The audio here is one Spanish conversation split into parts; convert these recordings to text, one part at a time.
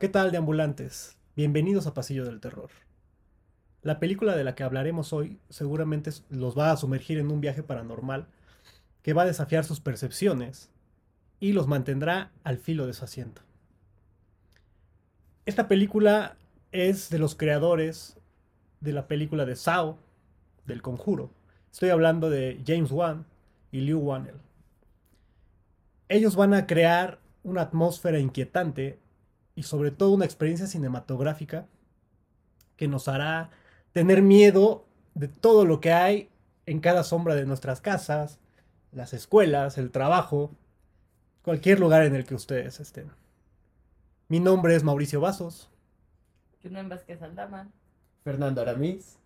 ¿Qué tal, deambulantes? Bienvenidos a Pasillo del Terror. La película de la que hablaremos hoy seguramente los va a sumergir en un viaje paranormal que va a desafiar sus percepciones y los mantendrá al filo de su asiento. Esta película es de los creadores de la película de Sao, del Conjuro. Estoy hablando de James Wan y Liu Wannell. Ellos van a crear una atmósfera inquietante y sobre todo una experiencia cinematográfica que nos hará tener miedo de todo lo que hay en cada sombra de nuestras casas, las escuelas, el trabajo, cualquier lugar en el que ustedes estén. Mi nombre es Mauricio Vasos. Vázquez Aldama. Fernando Aramis.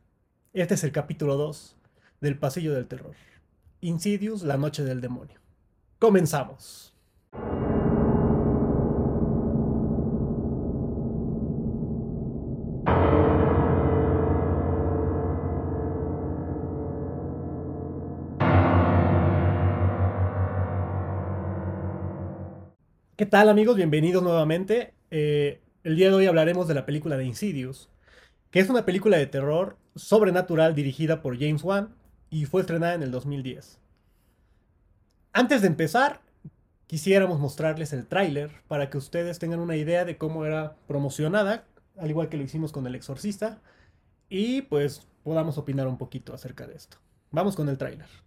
Este es el capítulo 2 del Pasillo del Terror. Insidious, la noche del demonio. Comenzamos. ¿Qué tal amigos? Bienvenidos nuevamente. Eh, el día de hoy hablaremos de la película de Insidious, que es una película de terror sobrenatural dirigida por James Wan y fue estrenada en el 2010. Antes de empezar, quisiéramos mostrarles el tráiler para que ustedes tengan una idea de cómo era promocionada, al igual que lo hicimos con El Exorcista, y pues podamos opinar un poquito acerca de esto. Vamos con el tráiler.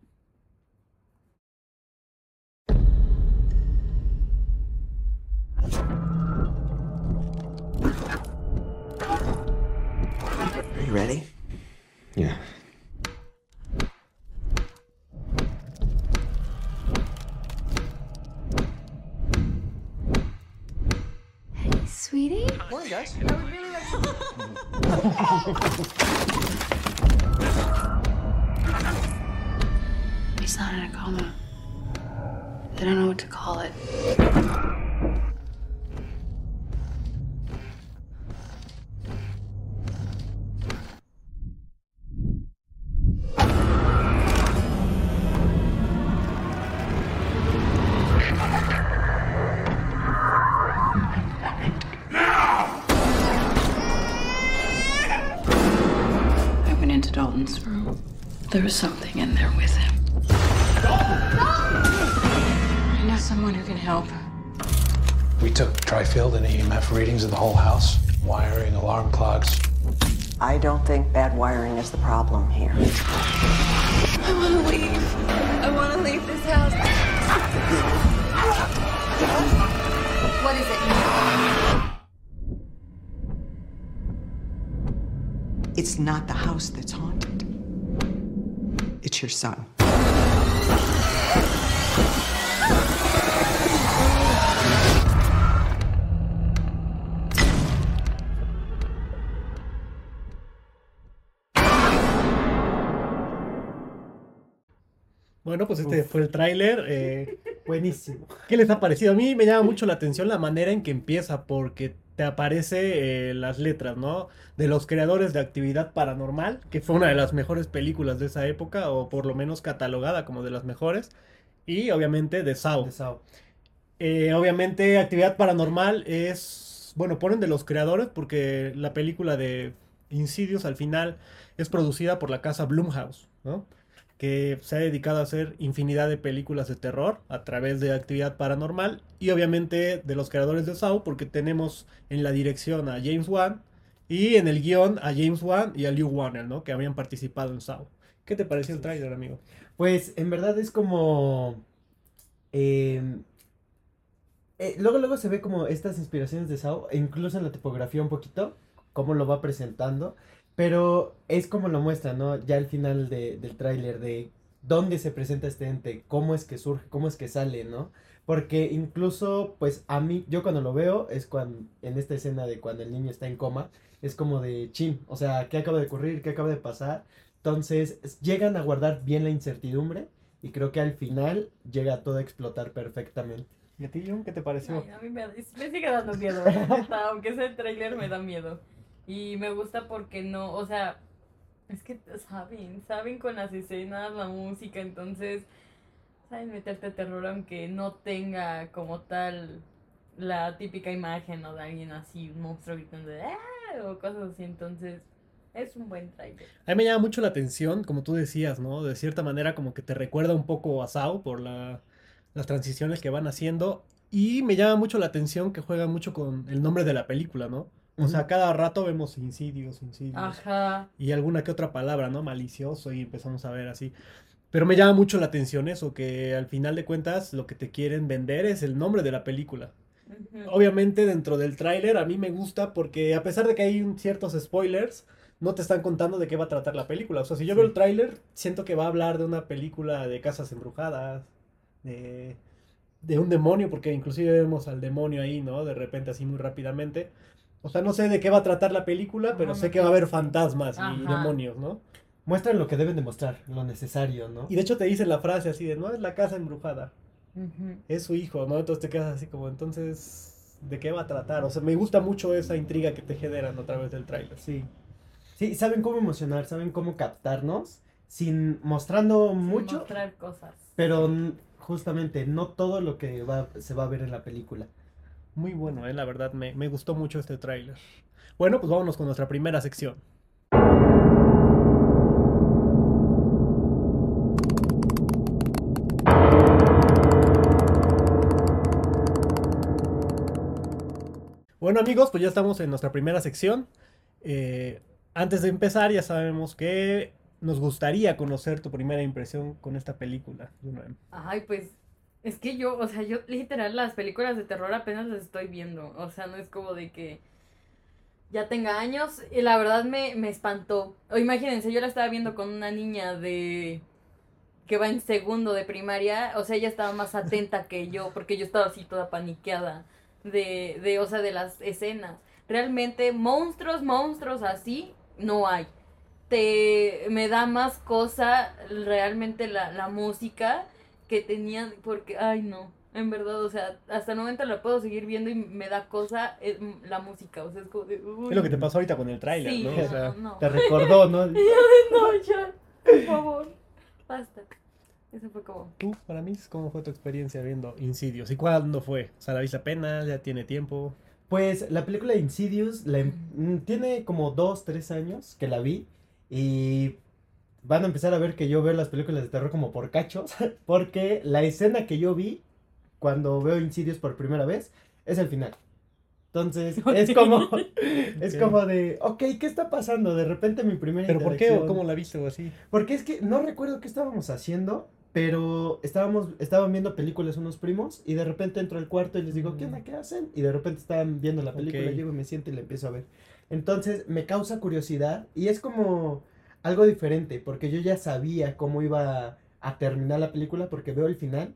Are you ready? Yeah. Hey, sweetie. Morning, guys. He's not in a coma. They don't know what to call it. Took trifield and EMF readings of the whole house, wiring, alarm clocks. I don't think bad wiring is the problem here. I want to leave. I want to leave this house. What is it? It's not the house that's haunted. It's your son. Bueno, pues este fue el tráiler. eh, Buenísimo. ¿Qué les ha parecido? A mí me llama mucho la atención la manera en que empieza, porque te aparece eh, las letras, ¿no? De los creadores de Actividad Paranormal, que fue una de las mejores películas de esa época, o por lo menos catalogada como de las mejores, y obviamente de Sao. Eh, obviamente Actividad Paranormal es, bueno, ponen de los creadores, porque la película de Insidious al final es producida por la casa Blumhouse, ¿no? Que se ha dedicado a hacer infinidad de películas de terror a través de actividad paranormal y obviamente de los creadores de Saw porque tenemos en la dirección a James Wan y en el guion a James Wan y a Liu Warner, ¿no? Que habían participado en Saw. ¿Qué te pareció el tráiler, amigo? Pues en verdad es como. eh, eh, luego, luego se ve como estas inspiraciones de Sao, e incluso en la tipografía un poquito, cómo lo va presentando. Pero es como lo muestra, ¿no? Ya al final de- del tráiler de dónde se presenta este ente, cómo es que surge, cómo es que sale, ¿no? Porque incluso, pues a mí, yo cuando lo veo, es cuando, en esta escena de cuando el niño está en coma, es como de chin, o sea, ¿qué acaba de ocurrir? ¿Qué acaba de pasar? Entonces, es- llegan a guardar bien la incertidumbre y creo que al final llega todo a explotar perfectamente. ¿Y a ti, Jun, qué te pareció? Ay, a mí me, me sigue dando miedo. Aunque sea el tráiler me da miedo. Y me gusta porque no, o sea, es que saben, saben con las escenas, la música, entonces saben meterte terror aunque no tenga como tal la típica imagen ¿no? de alguien así, un monstruo gritando de "Ah", o cosas así, entonces es un buen trailer. A mí me llama mucho la atención, como tú decías, ¿no? De cierta manera como que te recuerda un poco a Sao por la, las transiciones que van haciendo. Y me llama mucho la atención que juega mucho con el nombre de la película, ¿no? O sea, cada rato vemos incidios, incidios. Ajá. Y alguna que otra palabra, ¿no? Malicioso y empezamos a ver así. Pero me llama mucho la atención eso, que al final de cuentas lo que te quieren vender es el nombre de la película. Obviamente dentro del tráiler a mí me gusta porque a pesar de que hay ciertos spoilers, no te están contando de qué va a tratar la película. O sea, si yo Sí. veo el tráiler, siento que va a hablar de una película de casas embrujadas, de, de un demonio, porque inclusive vemos al demonio ahí, ¿no? De repente así muy rápidamente. O sea, no sé de qué va a tratar la película, pero Ajá, sé que va a haber fantasmas y demonios, ¿no? Muestran lo que deben demostrar, lo necesario, ¿no? Y de hecho te dicen la frase así de, no es la casa embrujada, es su hijo, ¿no? Entonces te quedas así como, entonces, ¿de qué va a tratar? O sea, me gusta mucho esa intriga que te generan a través del tráiler. Sí. Sí, saben cómo emocionar, saben cómo captarnos, sin mostrando Sin mucho, Mostrar cosas. pero justamente no todo lo que va, se va a ver en la película. Muy bueno, eh, la verdad, me, me gustó mucho este tráiler. Bueno, pues vámonos con nuestra primera sección. Bueno amigos, pues ya estamos en nuestra primera sección. Eh, antes de empezar, ya sabemos que nos gustaría conocer tu primera impresión con esta película. Ay, pues es que yo, o sea, yo literal las películas de terror apenas las estoy viendo. O sea, no es como de que ya tenga años y la verdad me, me espantó. O imagínense, yo la estaba viendo con una niña de que va en segundo de primaria, o sea, ella estaba más atenta que yo, porque yo estaba así toda paniqueada de, de, o sea, de las escenas. Realmente, monstruos, monstruos así, no hay. Te, me da más cosa realmente la, la música que tenía, porque, ay no, en verdad, o sea, hasta el momento la puedo seguir viendo y me da cosa eh, la música, o sea, es como de, uy, Es lo que te pasó ahorita con el tráiler, Sí, ¿no? no, O sea, no. Te recordó, ¿no? Y yo de, no, ya, por favor, basta. Eso fue como, Tú, para mí, ¿cómo fue tu experiencia viendo Insidious? ¿Y cuándo fue? O sea, ¿la viste apenas? ¿Ya tiene tiempo? Pues la película Insidious la em- mm, tiene como dos, tres años que la vi y van a empezar a ver que yo veo las películas de terror como por cachos, porque la escena que yo vi cuando veo Insidious por primera vez es el final. Entonces, es como, es Ok. como de, ok, ¿qué está pasando? De repente mi primera ¿Pero por qué o cómo la viste o así? Porque es que no recuerdo qué estábamos haciendo, pero estábamos, estaban viendo películas unos primos y de repente entro al cuarto y les digo, ¿qué onda? ¿Qué hacen? Y de repente estaban viendo la película, Ok. llego y me siento y la empiezo a ver. Entonces me causa curiosidad y es como algo diferente, porque yo ya sabía cómo iba a terminar la película porque veo el final,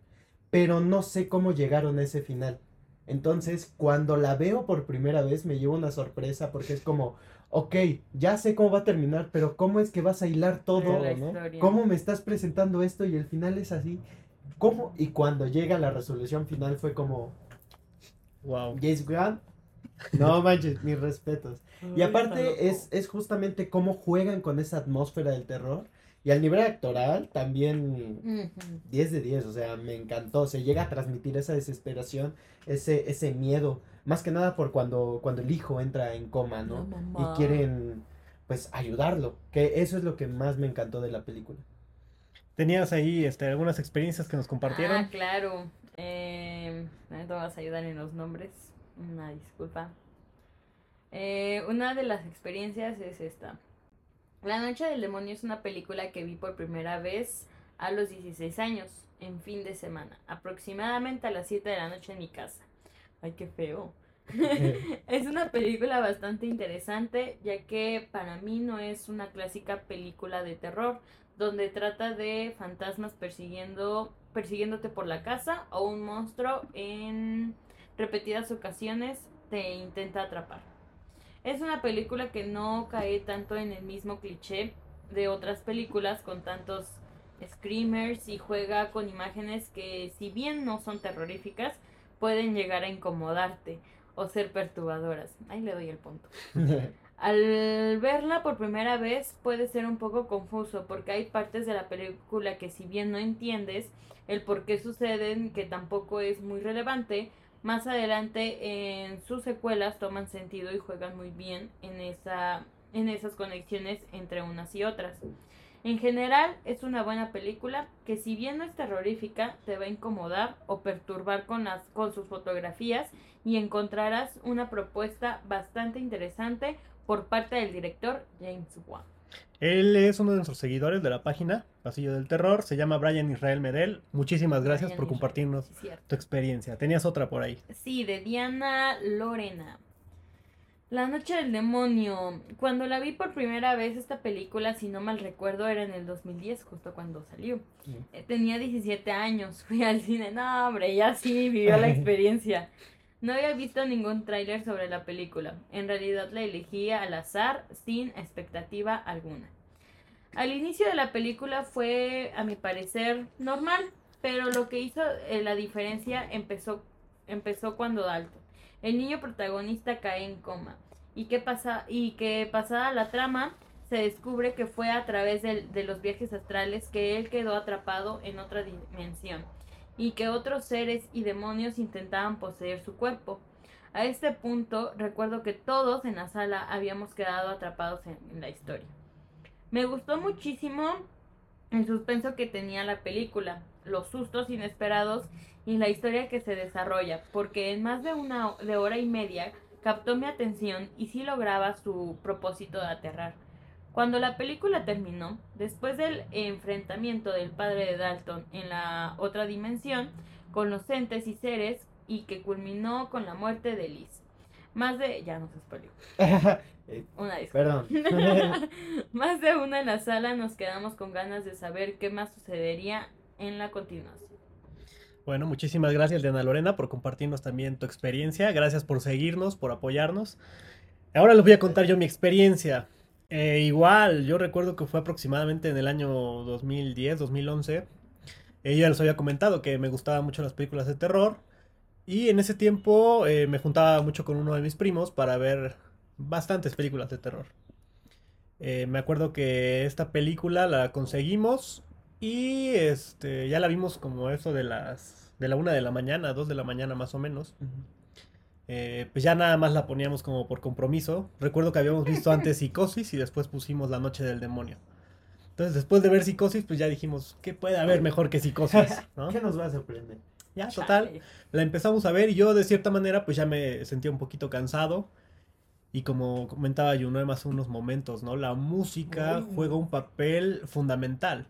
pero no sé cómo llegaron a ese final. Entonces, cuando la veo por primera vez, me lleva una sorpresa porque es como, ok, ya sé cómo va a terminar, pero ¿cómo es que vas a hilar todo? ¿no? ¿Cómo me estás presentando esto y el final es así? ¿Cómo? Y cuando llega la resolución final fue como, Wow. James Gunn, no manches, mis respetos. Y aparte es, es justamente cómo juegan con esa atmósfera del terror. Y al nivel actoral también Ujú. 10 de 10, o sea, me encantó. Se llega a transmitir esa desesperación, ese, ese miedo. Más que nada por cuando, cuando el hijo entra en coma, ¿no? Y quieren, pues, ayudarlo. Que eso es lo que más me encantó de la película. ¿Tenías ahí este, algunas experiencias que nos compartieron? Ah, claro. Eh, no te vas a ayudar en los nombres. Una disculpa. Eh, una de las experiencias es esta. La Noche del Demonio es una película que vi por primera vez a los 16 años, en fin de semana, aproximadamente a las 7 de la noche en mi casa. Ay, qué feo. es una película bastante interesante, ya que para mí no es una clásica película de terror, donde trata de fantasmas persiguiendo, persiguiéndote por la casa o un monstruo en repetidas ocasiones te intenta atrapar. Es una película que no cae tanto en el mismo cliché de otras películas con tantos screamers y juega con imágenes que si bien no son terroríficas, pueden llegar a incomodarte o ser perturbadoras. Ahí le doy el punto. Al verla por primera vez puede ser un poco confuso porque hay partes de la película que si bien no entiendes el por qué suceden, que tampoco es muy relevante, Más adelante en sus secuelas toman sentido y juegan muy bien en, esa, en esas conexiones entre unas y otras. En general es una buena película que si bien no es terrorífica te va a incomodar o perturbar con, las, con sus fotografías y encontrarás una propuesta bastante interesante por parte del director James Wan. Él es uno de nuestros seguidores de la página Pasillo del Terror. Se llama Brian Israel Medel. Muchísimas gracias Brian por compartirnos tu experiencia. Tenías otra por ahí. Sí, de Diana Lorena. La Noche del Demonio. Cuando la vi por primera vez esta película, si no mal recuerdo, era en el 2010, justo cuando salió. Eh, Tenía 17 años, fui al cine. No, hombre, ya sí vivió la experiencia. No había visto ningún tráiler sobre la película. En realidad la elegí al azar, sin expectativa alguna. Al inicio de la película fue, a mi parecer, normal, pero lo que hizo eh, la diferencia empezó, empezó cuando Dalton, el niño protagonista, cae en coma. Y que, pasa, y pasada la trama, se descubre que fue a través de los viajes astrales que él quedó atrapado en otra dimensión y que otros seres y demonios intentaban poseer su cuerpo. A este punto recuerdo que todos en la sala habíamos quedado atrapados en, la historia. Me gustó muchísimo el suspenso que tenía la película, los sustos inesperados y la historia que se desarrolla, porque en más de una de hora y media captó mi atención y sí lograba su propósito de aterrar. Cuando la película terminó, después del enfrentamiento del padre de Dalton en la otra dimensión, con los entes y seres, y que culminó con la muerte de Liz. Más de... ya no se spoiló. Una disculpa. Perdón. Más de una en la sala nos quedamos con ganas de saber qué más sucedería en la continuación. Bueno, muchísimas gracias, Diana Lorena, por compartirnos también tu experiencia. Gracias por seguirnos, por apoyarnos. Ahora les voy a contar yo mi experiencia. Eh, igual, yo recuerdo que fue aproximadamente en el año 2010, 2011. Eh, yo ya les había comentado que me gustaban mucho las películas de terror. Y en ese tiempo eh, me juntaba mucho con uno de mis primos para ver bastantes películas de terror. Eh, me acuerdo que esta película la conseguimos y este ya la vimos como eso de las de la una de la mañana, dos de la mañana más o menos. Eh, pues ya nada más la poníamos como por compromiso. Recuerdo que habíamos visto antes Psicosis y después pusimos La Noche del Demonio. Entonces, después de ver Psicosis, pues ya dijimos, ¿qué puede haber mejor que Psicosis? ¿no? ¿Qué nos va a sorprender? Ya, total. La empezamos a ver y yo de cierta manera pues ya me sentía un poquito cansado. Y como comentaba Juno hace unos momentos, ¿no? La música juega un papel fundamental.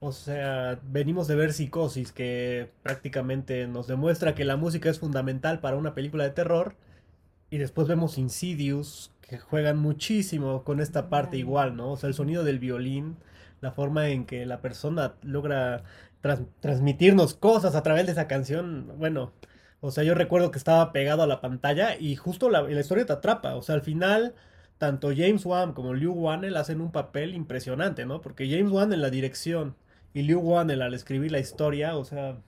O sea, venimos de ver Psicosis, que prácticamente nos demuestra que la música es fundamental para una película de terror. Y después vemos Insidious, que juegan muchísimo con esta parte igual, ¿no? O sea, el sonido del violín, la forma en que la persona logra trans- transmitirnos cosas a través de esa canción, bueno, o sea, yo recuerdo que estaba pegado a la pantalla y justo la, la historia te atrapa, o sea, al final tanto James Wan como Liu Wanel hacen un papel impresionante, ¿no? Porque James Wan en la dirección y Liu Wanel al escribir la historia, o sea,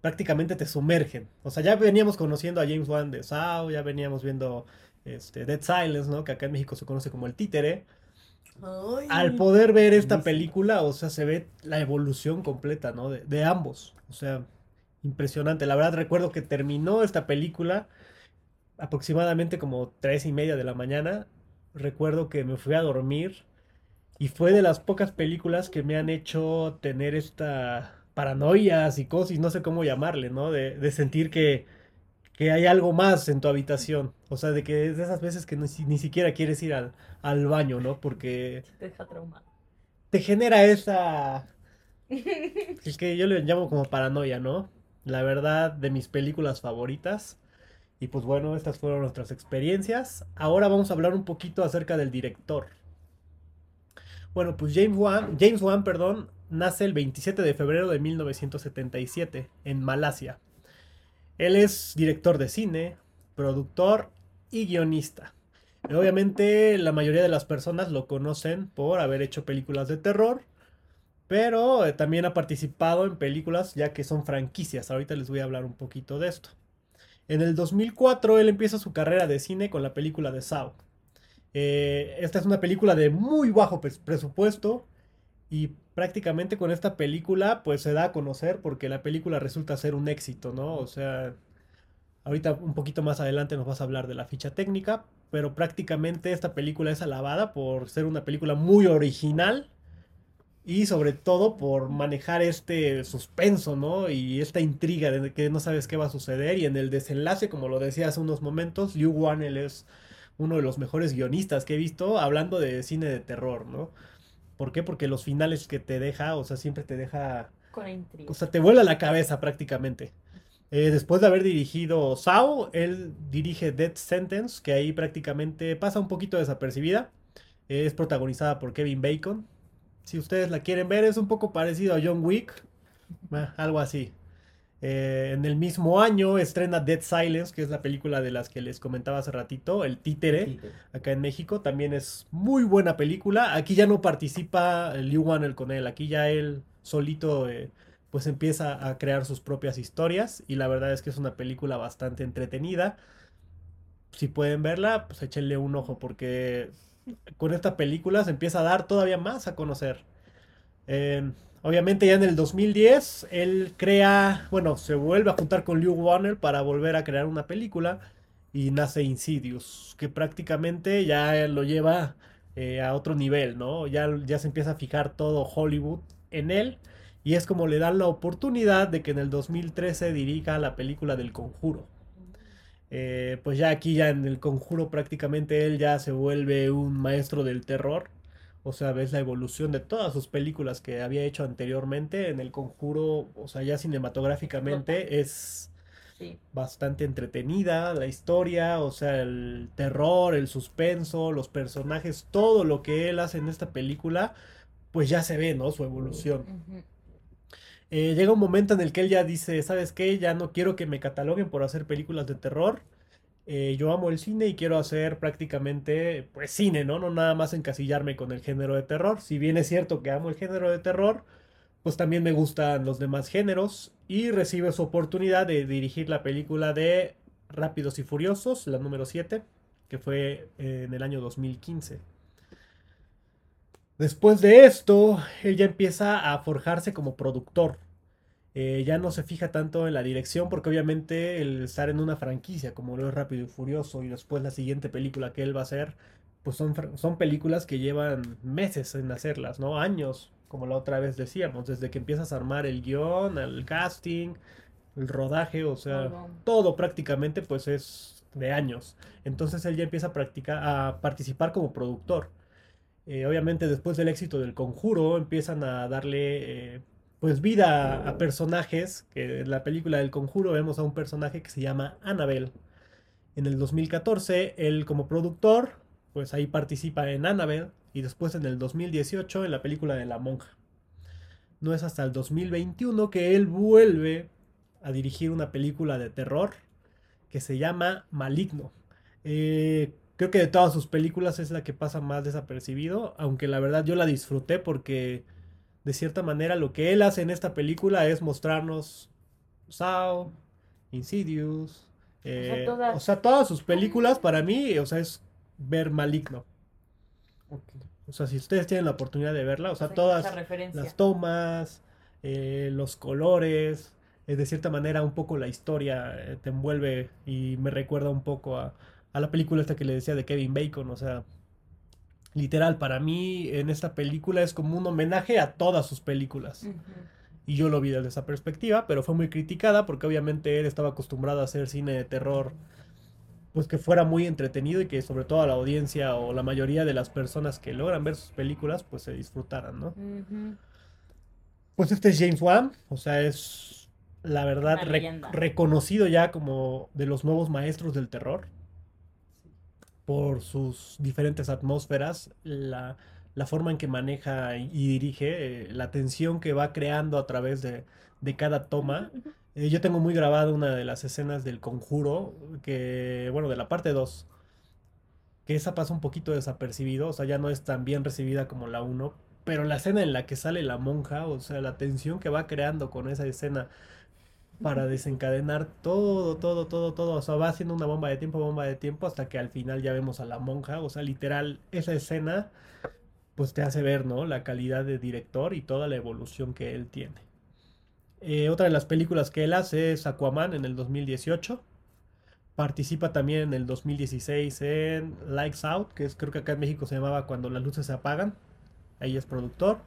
prácticamente te sumergen. O sea, ya veníamos conociendo a James Wan de Saw, ya veníamos viendo este, Dead Silence, ¿no? Que acá en México se conoce como el títere. Al poder ver esta película, o sea, se ve la evolución completa, ¿no? De, de ambos. O sea, impresionante. La verdad, recuerdo que terminó esta película aproximadamente como tres y media de la mañana. Recuerdo que me fui a dormir y fue de las pocas películas que me han hecho tener esta paranoia, psicosis, no sé cómo llamarle, ¿no? De, de sentir que, que hay algo más en tu habitación. O sea, de que es de esas veces que ni, ni siquiera quieres ir al, al baño, ¿no? Porque Te deja traumado. te genera esa... Es que yo le llamo como paranoia, ¿no? La verdad, de mis películas favoritas. Y pues bueno, estas fueron nuestras experiencias. Ahora vamos a hablar un poquito acerca del director. Bueno, pues James Wan, James Wan, perdón, nace el 27 de febrero de 1977 en Malasia. Él es director de cine, productor y guionista. Obviamente la mayoría de las personas lo conocen por haber hecho películas de terror, pero eh, también ha participado en películas ya que son franquicias. Ahorita les voy a hablar un poquito de esto. En el 2004 él empieza su carrera de cine con la película de Saw. Eh, esta es una película de muy bajo pres- presupuesto y prácticamente con esta película pues se da a conocer porque la película resulta ser un éxito, ¿no? O sea, Ahorita un poquito más adelante nos vas a hablar de la ficha técnica, pero prácticamente esta película es alabada por ser una película muy original y sobre todo por manejar este suspenso, ¿no? Y esta intriga de que no sabes qué va a suceder y en el desenlace, como lo decía hace unos momentos, Liu Wannell es uno de los mejores guionistas que he visto hablando de cine de terror, ¿no? ¿Por qué? Porque los finales que te deja, o sea, siempre te deja, Con intriga. o sea, te vuela la cabeza prácticamente. Eh, después de haber dirigido Saw, él dirige Death Sentence, que ahí prácticamente pasa un poquito desapercibida. Eh, es protagonizada por Kevin Bacon. Si ustedes la quieren ver, es un poco parecido a John Wick, ah, algo así. Eh, en el mismo año estrena Dead Silence, que es la película de las que les comentaba hace ratito, El Títere, Títere. acá en México. También es muy buena película. Aquí ya no participa Liu Wannell con él, aquí ya él solito eh, pues empieza a crear sus propias historias y la verdad es que es una película bastante entretenida. Si pueden verla, pues échenle un ojo porque con esta película se empieza a dar todavía más a conocer. Eh, obviamente ya en el 2010 él crea, bueno, se vuelve a juntar con Liu Wannell para volver a crear una película y nace Insidious, que prácticamente ya lo lleva eh, a otro nivel, ¿no? Ya, ya se empieza a fijar todo Hollywood en él y es como le dan la oportunidad de que en el 2013 dirija la película del Conjuro. Eh, pues ya aquí, ya en el Conjuro, prácticamente él ya se vuelve un maestro del terror. O sea, ves la evolución de todas sus películas que había hecho anteriormente. En el Conjuro, o sea, ya cinematográficamente es Sí. bastante entretenida la historia, o sea, el terror, el suspenso, los personajes, todo lo que él hace en esta película, pues ya se ve, ¿no? Su evolución. Eh, llega un momento en el que él ya dice, ¿sabes qué? Ya no quiero que me cataloguen por hacer películas de terror. Eh, yo amo el cine y quiero hacer prácticamente, pues, cine, ¿no? No nada más encasillarme con el género de terror. Si bien es cierto que amo el género de terror, pues también me gustan los demás géneros. Y recibe su oportunidad de dirigir la película de Rápidos y Furiosos, la número 7, que fue en el año 2015. Después de esto, él ya empieza a forjarse como productor. Eh, ya no se fija tanto en la dirección porque obviamente el estar en una franquicia como lo es Rápido y Furioso y después la siguiente película que él va a hacer, pues son, son películas que llevan meses en hacerlas, ¿no? Años, como la otra vez decíamos, desde que empiezas a armar el guion, el casting, el rodaje, o sea, Todo. todo prácticamente pues es de años. Entonces él ya empieza a practicar, a participar como productor. Eh, obviamente después del éxito del Conjuro empiezan a darle eh, pues vida a, personajes, que en la película del Conjuro vemos a un personaje que se llama Annabelle. En el 2014 él como productor pues ahí participa en Annabelle y después en el 2018 en la película de La Monja. No es hasta el 2021 que él vuelve a dirigir una película de terror que se llama Maligno. Eh, creo que de todas sus películas es la que pasa más desapercibido, aunque la verdad yo la disfruté porque de cierta manera lo que él hace en esta película es mostrarnos Saw, Insidious, eh, todas. o sea, todas sus películas para mí, o sea, es ver Maligno. O sea, si ustedes tienen la oportunidad de verla, o sea, todas las tomas, eh, los colores, eh, de cierta manera un poco la historia eh, te envuelve y me recuerda un poco a, a la película esta que le decía de Kevin Bacon, o sea, literal, para mí en esta película es como un homenaje a todas sus películas. Y yo lo vi desde esa perspectiva, pero fue muy criticada porque obviamente él estaba acostumbrado a hacer cine de terror, pues que fuera muy entretenido y que sobre todo a la audiencia o la mayoría de las personas que logran ver sus películas, pues se disfrutaran, ¿no? Pues este es James Wan, o sea, es la verdad reconocido ya como de los nuevos maestros del terror por sus diferentes atmósferas, la, la forma en que maneja y dirige, eh, la tensión que va creando a través de, de cada toma. Eh, yo tengo muy grabada una de las escenas del Conjuro, que, bueno, de la parte 2, que esa pasa un poquito desapercibido, o sea, ya no es tan bien recibida como la 1, pero la escena en la que sale la monja, o sea, la tensión que va creando con esa escena para desencadenar todo, todo, todo, todo, o sea, va haciendo una bomba de tiempo, bomba de tiempo, hasta que al final ya vemos a la monja, o sea, literal, esa escena, pues te hace ver, ¿no? La calidad de director y toda la evolución que él tiene. Eh, otra de las películas que él hace es Aquaman en el 2018. Participa también en el 2016 en Lights Out, que es creo que acá en México se llamaba Cuando las luces se apagan. Ahí es productor.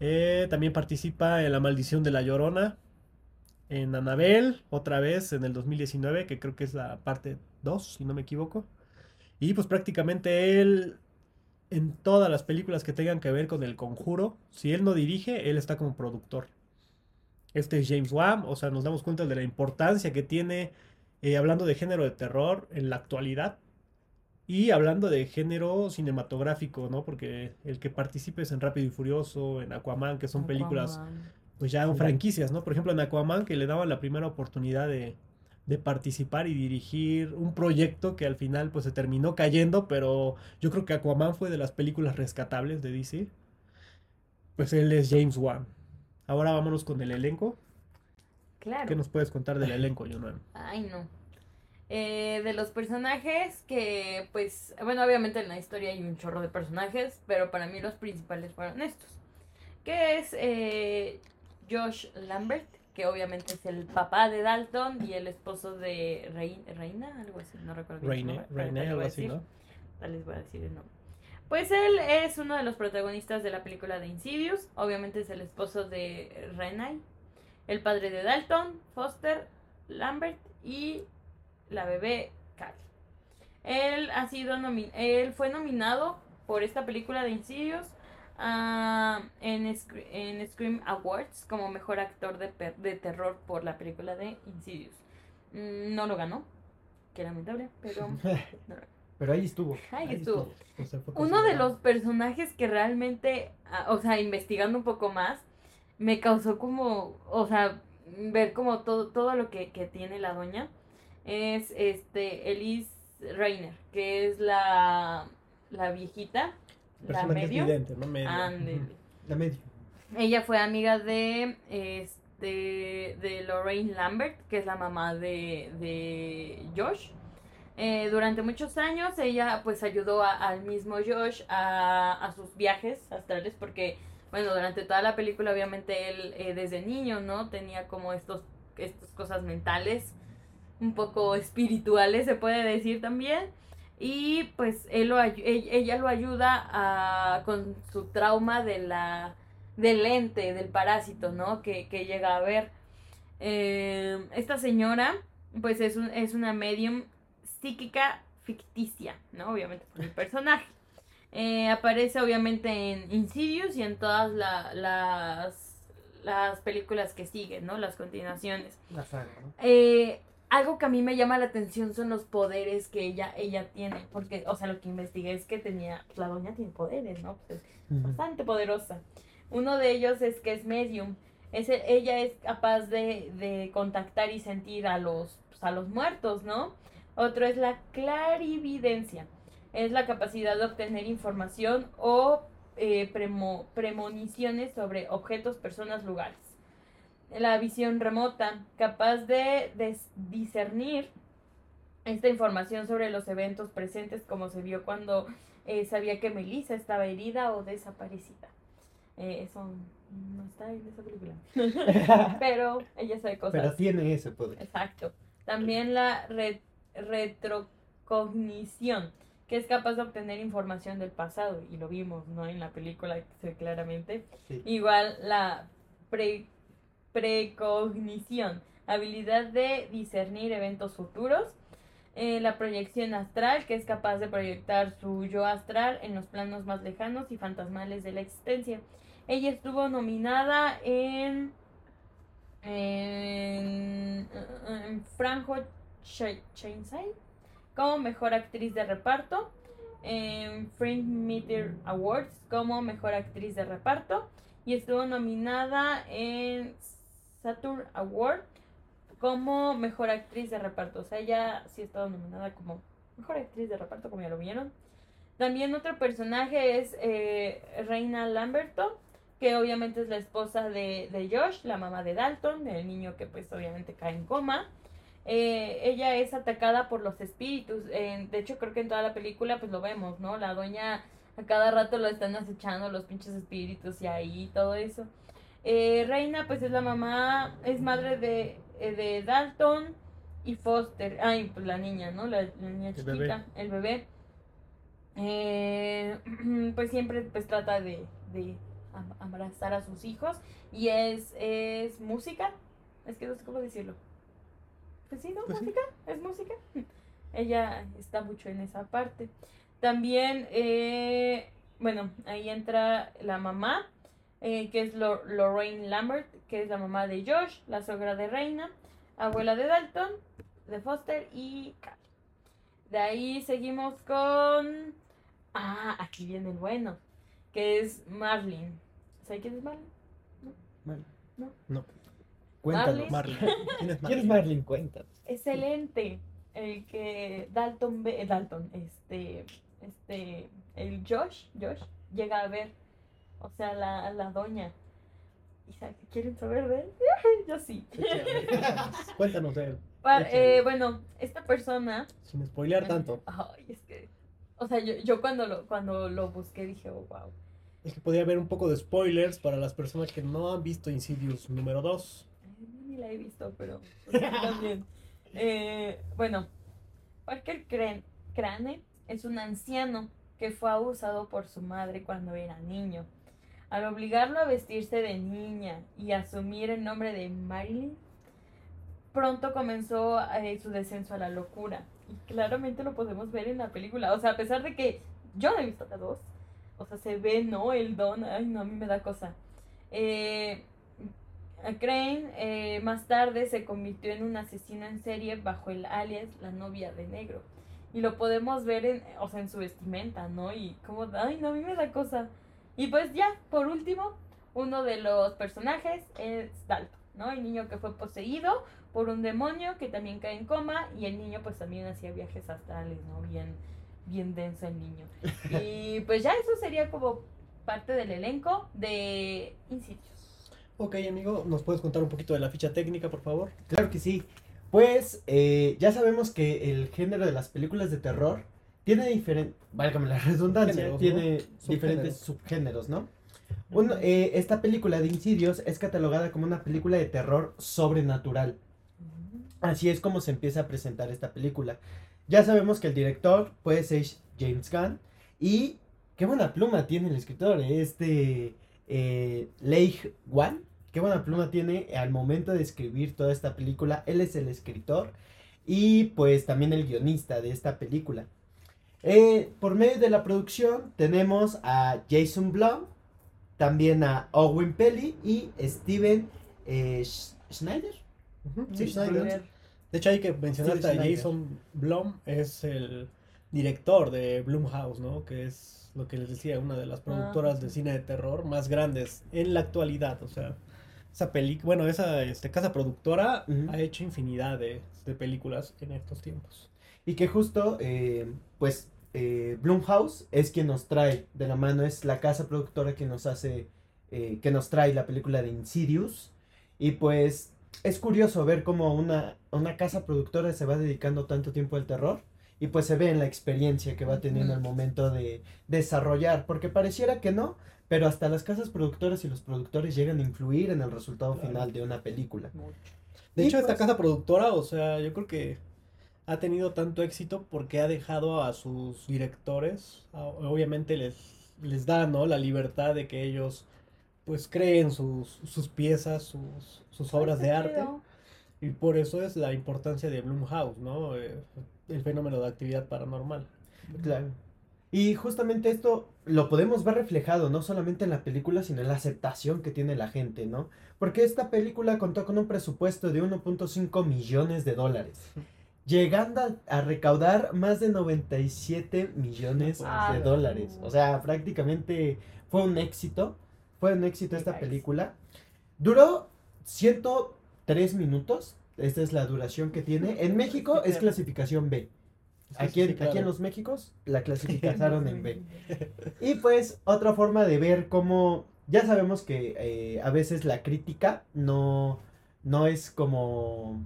Eh, también participa en La Maldición de la Llorona. En Anabel, otra vez en el 2019, que creo que es la parte 2, si no me equivoco. Y pues prácticamente él, en todas las películas que tengan que ver con el conjuro, si él no dirige, él está como productor. Este es James Wan, o sea, nos damos cuenta de la importancia que tiene, eh, hablando de género de terror en la actualidad, y hablando de género cinematográfico, ¿no? Porque el que participes en Rápido y Furioso, en Aquaman, que son películas. Pues ya franquicias, ¿no? Por ejemplo, en Aquaman, que le daban la primera oportunidad de, de participar y dirigir un proyecto que al final, pues se terminó cayendo, pero yo creo que Aquaman fue de las películas rescatables de DC. Pues él es James Wan. Ahora vámonos con el elenco. Claro. ¿Qué nos puedes contar del elenco, Jonan? Ay, no. Eh, de los personajes que, pues, bueno, obviamente en la historia hay un chorro de personajes, pero para mí los principales fueron estos. Que es eh, Josh Lambert, que obviamente es el papá de Dalton y el esposo de Rei- Reina, algo así, no recuerdo ahorita les algo así. ¿no? Ahorita les voy a decir el nombre. Pues él es uno de los protagonistas de la película de Insidious. Obviamente es el esposo de Renai, el padre de Dalton, Foster, Lambert y la bebé Callie. Él ha sido nomi- él fue nominado por esta película de Insidious ah, en, en Scream Awards como mejor actor de, per- de terror por la película de Insidious. Mm, No lo ganó, qué lamentable, pero Pero ahí estuvo. ahí estuvo. O sea, fue Uno de los personajes que realmente, ah, o sea, investigando un poco más, me causó como, o sea, ver como todo, todo lo que, que tiene la doña, es este Elise Reiner, que es la, la viejita, la Personaje medio. vidente, ¿no? Medio. La medio. Ella fue amiga de este de Lorraine Lambert, que es la mamá de, de Josh. Eh, durante muchos años ella pues ayudó a- al mismo Josh a, a sus viajes astrales porque bueno durante toda la película obviamente él eh, desde niño no tenía como estos estas cosas mentales un poco espirituales se puede decir también y pues él lo ella lo ayuda a, con su trauma de la del ente, del parásito, ¿no? Que, que llega a ver. Eh, esta señora, pues es, un, es una medium psíquica ficticia, ¿no? Obviamente por el personaje. Eh, aparece obviamente en Insidious y en todas la- las, las películas que siguen, ¿no? Las continuaciones. La saga, ¿no? Eh, algo que a mí me llama la atención son los poderes que ella, ella tiene. Porque, o sea, lo que investigué es que tenía. pues, la doña tiene poderes, ¿no? Pues es bastante poderosa. Uno de ellos es que es medium. Es, ella es capaz de, de contactar y sentir a los, pues, a los muertos, ¿no? Otro es la clarividencia. Es la capacidad de obtener información o eh, premo- premoniciones sobre objetos, personas, lugares. La visión remota, capaz de discernir esta información sobre los eventos presentes, como se vio cuando eh, sabía que Melissa estaba herida o desaparecida. Eh, eso no está en esa película. Pero ella sabe cosas. Pero tiene ese poder. Exacto. También la re- retrocognición, que es capaz de obtener información del pasado, y lo vimos, ¿no? En la película claramente. Sí. Igual la pre- precognición, habilidad de discernir eventos futuros. Eh, la proyección astral, que es capaz de proyectar su yo astral en los planos más lejanos y fantasmales de la existencia. Ella estuvo nominada en en, en Franco Ch- Chainsay como mejor actriz de reparto, en Frank Meter Awards como mejor actriz de reparto y estuvo nominada en Saturn Award como mejor actriz de reparto. O sea, ella sí ha estado nominada como mejor actriz de reparto, como ya lo vieron. También otro personaje es eh, Reina Lamberto, que obviamente es la esposa de, de Josh, la mamá de Dalton, el niño que pues obviamente cae en coma. Eh, ella es atacada por los espíritus. eh, de hecho, creo que en toda la película pues lo vemos, ¿no? La doña a cada rato lo están acechando los pinches espíritus y ahí todo eso. Eh, Reina pues es la mamá, es madre de, eh, de Dalton y Foster, ay, pues la niña, ¿no? La, la niña El chiquita, bebé. el bebé. Eh, pues siempre pues trata de, de abrazar a sus hijos y es, es música, es que no sé cómo decirlo. Pues sí, ¿no? Pues sí. música, es música. Ella está mucho en esa parte. También, eh, bueno, ahí entra la mamá, eh, que es Lo- Lorraine Lambert, que es la mamá de Josh, la sogra de Reina, abuela de Dalton, de Foster y Carly. De ahí seguimos con... Ah, aquí viene el bueno, que es Marlene. ¿Sabes quién es Marlene? Mal. No. Cuéntanos. Marley. Marlene. ¿Quién es ¿Quién es Marlene? Marlene? Cuéntanos. Excelente. El que Dalton ve, eh, Dalton, este, este, el Josh, Josh, llega a ver, o sea, la, la doña. ¿Y sabe- quieren saber de él? Yo sí. Cuéntanos de él, eh, bueno, esta persona, sin spoilear tanto. ay, es que, o sea, yo, yo cuando lo, cuando lo busqué dije, oh, wow. Es que podría haber un poco de spoilers para las personas que no han visto Insidious número 2. Ay, Ni la he visto, pero pues, también. Eh, bueno, Parker Cran- Crane es un anciano que fue abusado por su madre cuando era niño. Al obligarlo a vestirse de niña y asumir el nombre de Marilyn, pronto comenzó eh, su descenso a la locura. Y claramente lo podemos ver en la película. O sea, a pesar de que yo no he visto la dos, o sea, se ve, ¿no? El don. Ay, no, a mí me da cosa. Eh, Crane eh, más tarde se convirtió en un asesino en serie bajo el alias La novia de negro. Y lo podemos ver en, o sea, en su vestimenta, ¿no? Y como, ay, no, a mí me da cosa. Y pues ya, por último, uno de los personajes es Dalton, ¿no? El niño que fue poseído por un demonio que también cae en coma y el niño pues también hacía viajes astrales, ¿no? Bien, bien denso el niño. Y pues ya eso sería como parte del elenco de Insidious. Ok, amigo, ¿nos puedes contar un poquito de la ficha técnica, por favor? Claro que sí. Pues eh, ya sabemos que el género de las películas de terror tiene diferentes, válgame la redundancia, tiene diferentes subgéneros, ¿no? Uno, eh, esta película de Insidious es catalogada como una película de terror sobrenatural. Así es como se empieza a presentar esta película. Ya sabemos que el director puede ser James Gunn y qué buena pluma tiene el escritor, este eh, Leigh Wan. Qué buena pluma tiene al momento de escribir toda esta película. Él es el escritor y pues también el guionista de esta película. Eh, por medio de la producción tenemos a Jason Blum, también a Owen Pelly y Steven eh, Sch- Schneider. Ujú, Sí, Schneider. Schneider. De hecho, hay que mencionar Sí, Schneider. Jason Blum, es el director de Blumhouse, ¿no? Que es lo que les decía, una de las productoras de sí. cine de terror más grandes en la actualidad. O sea, esa película, bueno, esa este, casa productora ha hecho infinidad de, de películas en estos tiempos. Y que justo, eh, pues, eh, Blumhouse es quien nos trae de la mano, es la casa productora que nos hace, eh, que nos trae la película de Insidious. Y pues es curioso ver cómo una, una casa productora se va dedicando tanto tiempo al terror. Y pues se ve en la experiencia que va teniendo al momento de desarrollar, porque pareciera que no, pero hasta las casas productoras y los productores llegan a influir en el resultado Claro. final de una película. De Y hecho, esta pues- casa productora, o sea, yo creo que ha tenido tanto éxito porque ha dejado a sus directores, a- obviamente les, les da, ¿no? La libertad de que ellos, pues, creen sus, sus piezas, sus, sus obras de arte. Y por eso es la importancia de Blumhouse, ¿no? Eh, el fenómeno de actividad paranormal. Claro. Y justamente esto lo podemos ver reflejado no solamente en la película, sino en la aceptación que tiene la gente, ¿no? Porque esta película contó con un presupuesto de 1.5 millones de dólares, llegando a, a recaudar más de 97 millones Ah, de dólares. O sea, prácticamente fue un éxito, fue un éxito esta película. Duró 103 minutos, esta es la duración que tiene. En México es clasificación B. Aquí, en, aquí en los Méxicos la clasificaron en B. Y pues otra forma de ver cómo, ya sabemos que eh, a veces la crítica no, no es como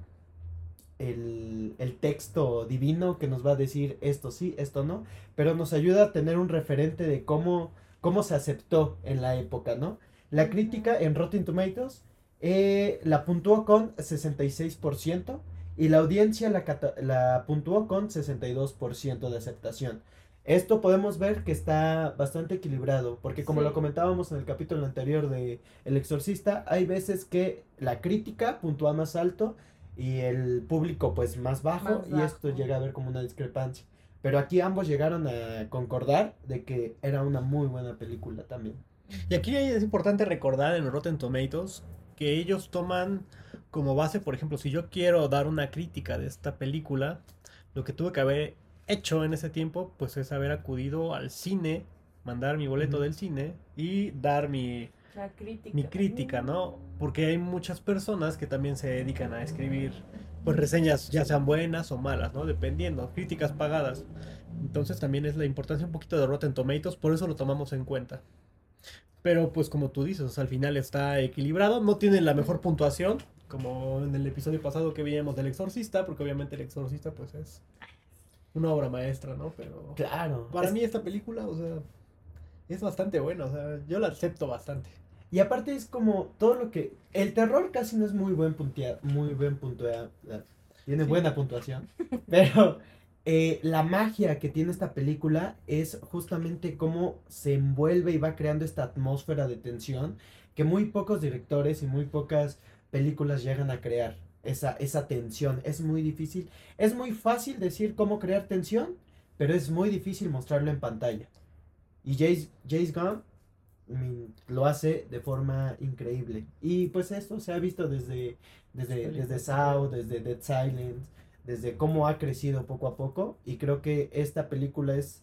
el, el texto divino que nos va a decir esto sí, esto no, pero nos ayuda a tener un referente de cómo, cómo se aceptó en la época, ¿no? La crítica en Rotten Tomatoes eh, la puntuó con 66% y la audiencia la, la puntuó con 62% de aceptación. Esto podemos ver que está bastante equilibrado, porque como Sí. lo comentábamos en el capítulo anterior de El Exorcista, hay veces que la crítica puntúa más alto y el público pues más bajo Más y esto llega a ver como una discrepancia. Pero aquí ambos llegaron a concordar de que era una muy buena película también. Y aquí es importante recordar en Rotten Tomatoes que ellos toman como base, por ejemplo, si yo quiero dar una crítica de esta película, lo que tuve que haber hecho en ese tiempo, pues es haber acudido al cine, mandar mi boleto del cine y dar mi, La crítica. mi crítica, ¿no? Porque hay muchas personas que también se dedican a escribir pues reseñas ya sean buenas o malas, ¿no? Dependiendo, críticas pagadas. Entonces también es la importancia un poquito de Rotten Tomatoes, por eso lo tomamos en cuenta. Pero pues como tú dices, al final está equilibrado, no tiene la mejor puntuación, como en el episodio pasado que veíamos del Exorcista, porque obviamente el Exorcista pues es una obra maestra, ¿no? Pero Claro. para es- mí esta película, o sea, es bastante buena, o sea, yo la acepto bastante. Y aparte es como todo lo que... El terror casi no es muy buen puntea, muy buen puntua, Tiene Sí. buena puntuación. Pero eh, la magia que tiene esta película es justamente cómo se envuelve y va creando esta atmósfera de tensión que muy pocos directores y muy pocas películas llegan a crear. Esa, esa tensión. Es muy difícil. Es muy fácil decir cómo crear tensión, pero es muy difícil mostrarlo en pantalla. Y Jace, Jace Gunn mm, lo hace de forma increíble. Y pues esto se ha visto desde, desde, desde Saw, desde Dead Silence, desde cómo ha crecido poco a poco. Y creo que esta película es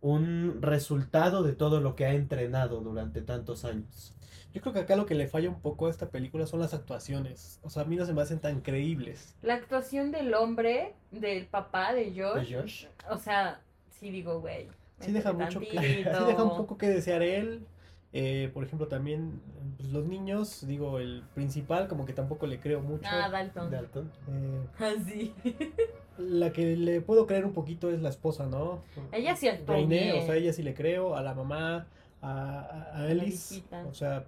un resultado de todo lo que ha entrenado durante tantos años. Yo creo que acá lo que le falla un poco a esta película son las actuaciones. O sea, a mí no se me hacen tan creíbles. La actuación del hombre, del papá de Josh. ¿De Josh? O sea, sí digo, güey. Sí deja mucho que, sí deja un poco que desear él. Eh, por ejemplo, también pues, los niños, digo, el principal como que tampoco le creo mucho. Ah, Dalton. Dalton. Eh, Ah, sí. la que le puedo creer un poquito es la esposa, ¿no? Ella sí actuó Reine, bien. o sea, ella sí le creo, a la mamá, a, a, a la Alice, o sea,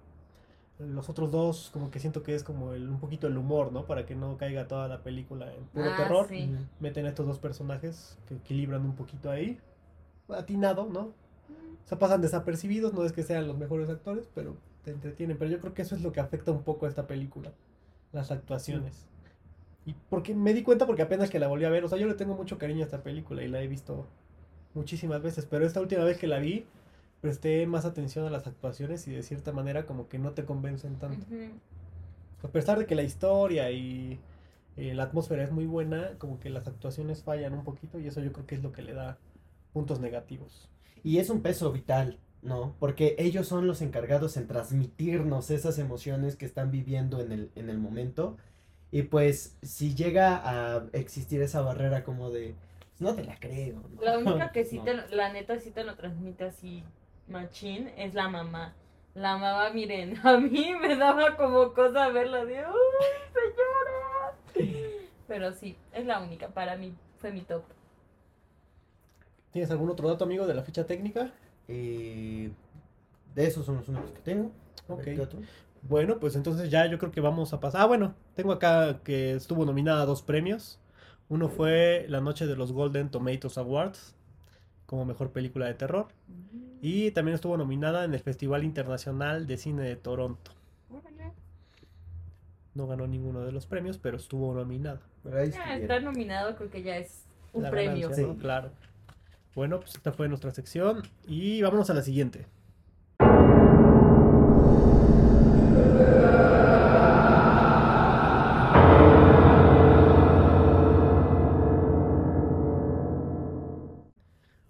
los otros dos como que siento que es como el, un poquito el humor, ¿no? Para que no caiga toda la película en puro Ah, terror. sí. Meten a estos dos personajes que equilibran un poquito ahí. Atinado, ¿no? O sea, pasan desapercibidos, no es que sean los mejores actores, pero te entretienen. Pero yo creo que eso es lo que afecta un poco a esta película, las actuaciones. Y porque me di cuenta porque apenas que la volví a ver, o sea, yo le tengo mucho cariño a esta película y la he visto muchísimas veces, pero esta última vez que la vi, presté más atención a las actuaciones y de cierta manera como que no te convencen tanto. A pesar de que la historia y eh, la atmósfera es muy buena, como que las actuaciones fallan un poquito y eso yo creo que es lo que le da puntos negativos. Y es un peso vital, ¿no? Porque ellos son los encargados en transmitirnos esas emociones que están viviendo en el, en el momento. Y pues si llega a existir esa barrera como de, "Pues, no te la creo. ¿no?". La única que sí No. te, lo- la neta sí te lo transmite así, machín, es la mamá. La mamá, miren, a mí me daba como cosa verla de, ¡ay, señora! Pero sí, es la única, para mí fue mi top. ¿Tienes algún otro dato, amigo, de la ficha técnica? Eh, de esos son los únicos que tengo. Ok. Bueno, pues entonces ya yo creo que vamos a pasar. Ah, bueno, tengo acá que estuvo nominada a dos premios. Uno fue La Noche de los Golden Tomatoes Awards como mejor película de terror. Y también estuvo nominada en el Festival Internacional de Cine de Toronto. Órale. No ganó ninguno de los premios, pero estuvo nominada. Estuvieron. estar nominado creo que ya es un La premio. ganancia, ¿no? Sí. Claro. Bueno, pues esta fue nuestra sección y vámonos a la siguiente.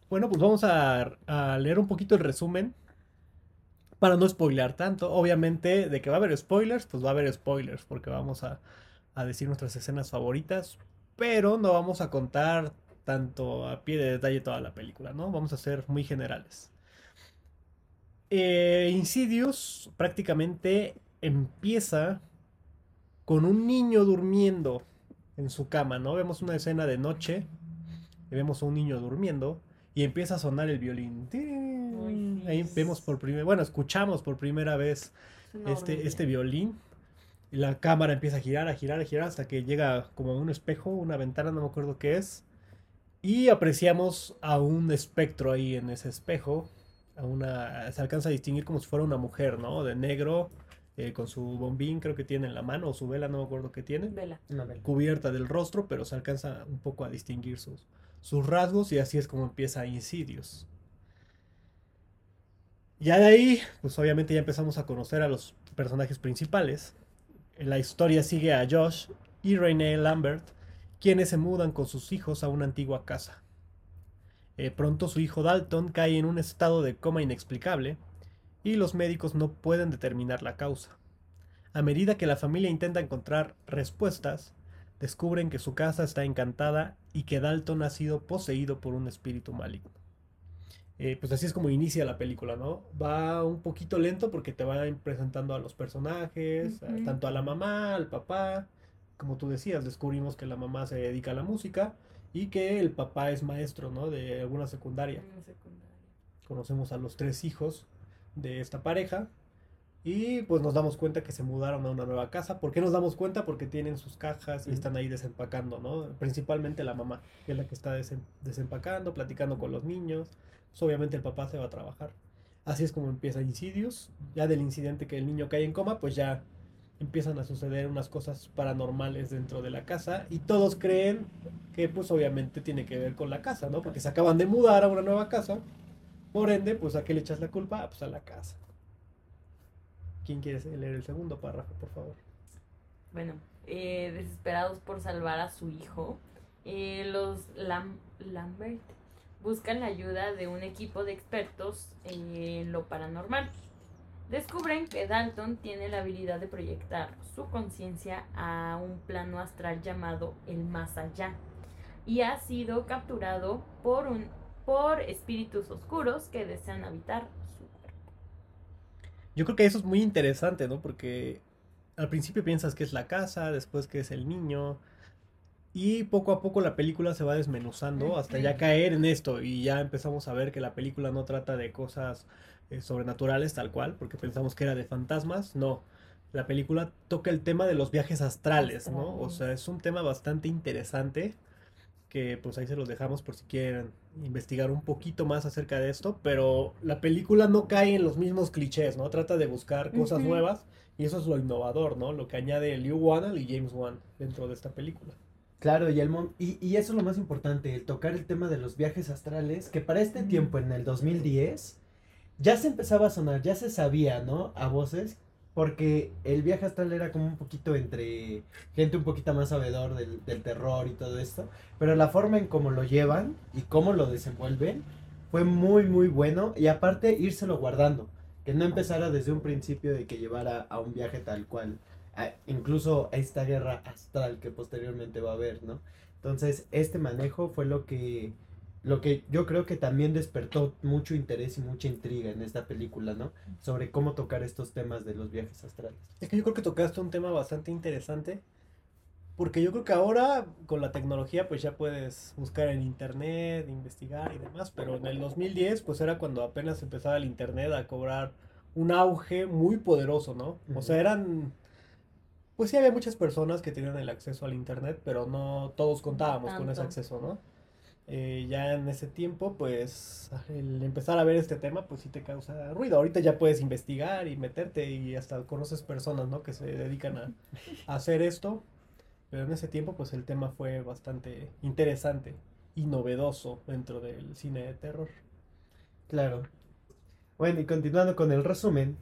Bueno, pues vamos a, leer un poquito el resumen para no spoilear tanto. Obviamente, de que va a haber spoilers, pues va a haber spoilers, porque vamos a decir nuestras escenas favoritas, pero no vamos a contar tanto a pie de detalle toda la película, ¿no? Vamos a ser muy generales. Eh, Insidious prácticamente empieza con un niño durmiendo en su cama, ¿no? Vemos una escena de noche y vemos a un niño durmiendo y empieza a sonar el violín. Ahí vemos por primera, bueno, escuchamos por primera vez este, este violín. Y la cámara empieza a girar, a girar, a girar hasta que llega como a un espejo, una ventana, no me acuerdo qué es. Y apreciamos a un espectro ahí en ese espejo. A una, se alcanza a distinguir como si fuera una mujer, ¿no? De negro, eh, con su bombín, creo que tiene en la mano, o su vela, no me acuerdo qué tiene. Vela. Una vela. Cubierta del rostro, pero se alcanza un poco a distinguir sus, sus rasgos y así es como empieza Insidious. Ya de ahí, pues obviamente ya empezamos a conocer a los personajes principales. La historia sigue a Josh y Renee Lambert, quienes se mudan con sus hijos a una antigua casa. Eh, pronto su hijo Dalton cae en un estado de coma inexplicable y los médicos no pueden determinar la causa. A medida que la familia intenta encontrar respuestas, descubren que su casa está encantada y que Dalton ha sido poseído por un espíritu maligno. Eh, pues así es como inicia la película, ¿no? Va un poquito lento porque te va presentando a los personajes, Ujú. tanto a la mamá, al papá. Como tú decías, descubrimos que la mamá se dedica a la música y que el papá es maestro, ¿no? De alguna secundaria. Secundaria. Conocemos a los tres hijos de esta pareja y pues nos damos cuenta que se mudaron a una nueva casa. ¿Por qué nos damos cuenta? Porque tienen sus cajas y están ahí desempacando, ¿no? Principalmente la mamá, que es la que está desem- desempacando, platicando con los niños. Pues obviamente el papá se va a trabajar. Así es como empieza Insidious. Ya del incidente que el niño cae en coma, pues ya empiezan a suceder unas cosas paranormales dentro de la casa y todos creen que pues obviamente tiene que ver con la casa, ¿no? Porque se acaban de mudar a una nueva casa. Por ende, pues ¿a qué le echas la culpa? Ah, Pues a la casa. ¿Quién quiere leer el segundo párrafo, por favor? Bueno, eh, desesperados por salvar a su hijo, eh, los Lam- Lambert buscan la ayuda de un equipo de expertos en lo paranormal. Descubren que Dalton tiene la habilidad de proyectar su conciencia a un plano astral llamado el más allá y ha sido capturado por un por espíritus oscuros que desean habitar su cuerpo. Yo creo que eso es muy interesante, ¿no? Porque al principio piensas que es la casa, después que es el niño. Y poco a poco la película se va desmenuzando hasta ya caer en esto. Y ya empezamos a ver que la película no trata de cosas eh, sobrenaturales tal cual, porque pensamos que era de fantasmas. No. La película toca el tema de los viajes astrales, ¿no? O sea, es un tema bastante interesante que pues ahí se los dejamos por si quieren investigar un poquito más acerca de esto, pero la película no cae en los mismos clichés, ¿no? Trata de buscar cosas nuevas y eso es lo innovador, ¿no? Lo que añade Liu Wannell y James Wan dentro de esta película. Claro, y, el mon- y, y eso es lo más importante, el tocar el tema de los viajes astrales, que para este tiempo, en el 2010, ya se empezaba a sonar, ya se sabía, ¿no? A voces, porque el viaje astral era como un poquito entre gente un poquito más sabedor del, del terror y todo esto, pero la forma en cómo lo llevan y cómo lo desenvuelven fue muy, muy bueno, y aparte írselo guardando, que no empezara desde un principio de que llevara a un viaje tal cual a- incluso a esta guerra astral que posteriormente va a haber, ¿no? Entonces, este manejo fue lo que lo que yo creo que también despertó mucho interés y mucha intriga en esta película, ¿no? Sobre cómo tocar estos temas de los viajes astrales. Es que yo creo que tocaste un tema bastante interesante, porque yo creo que ahora con la tecnología pues ya puedes buscar en internet, investigar y demás, pero en el 2010 pues era cuando apenas empezaba el internet a cobrar un auge muy poderoso, ¿no? O sea, eran... Pues sí había muchas personas que tenían el acceso al internet, pero no todos contábamos con ese acceso, ¿no? Eh, ya en ese tiempo, pues el empezar a ver este tema, pues sí te causa ruido. Ahorita ya puedes investigar y meterte y hasta conoces personas, ¿no? Que se dedican a, a hacer esto. Pero en ese tiempo, pues el tema fue bastante interesante y novedoso dentro del cine de terror. Claro. Bueno, y continuando con el resumen,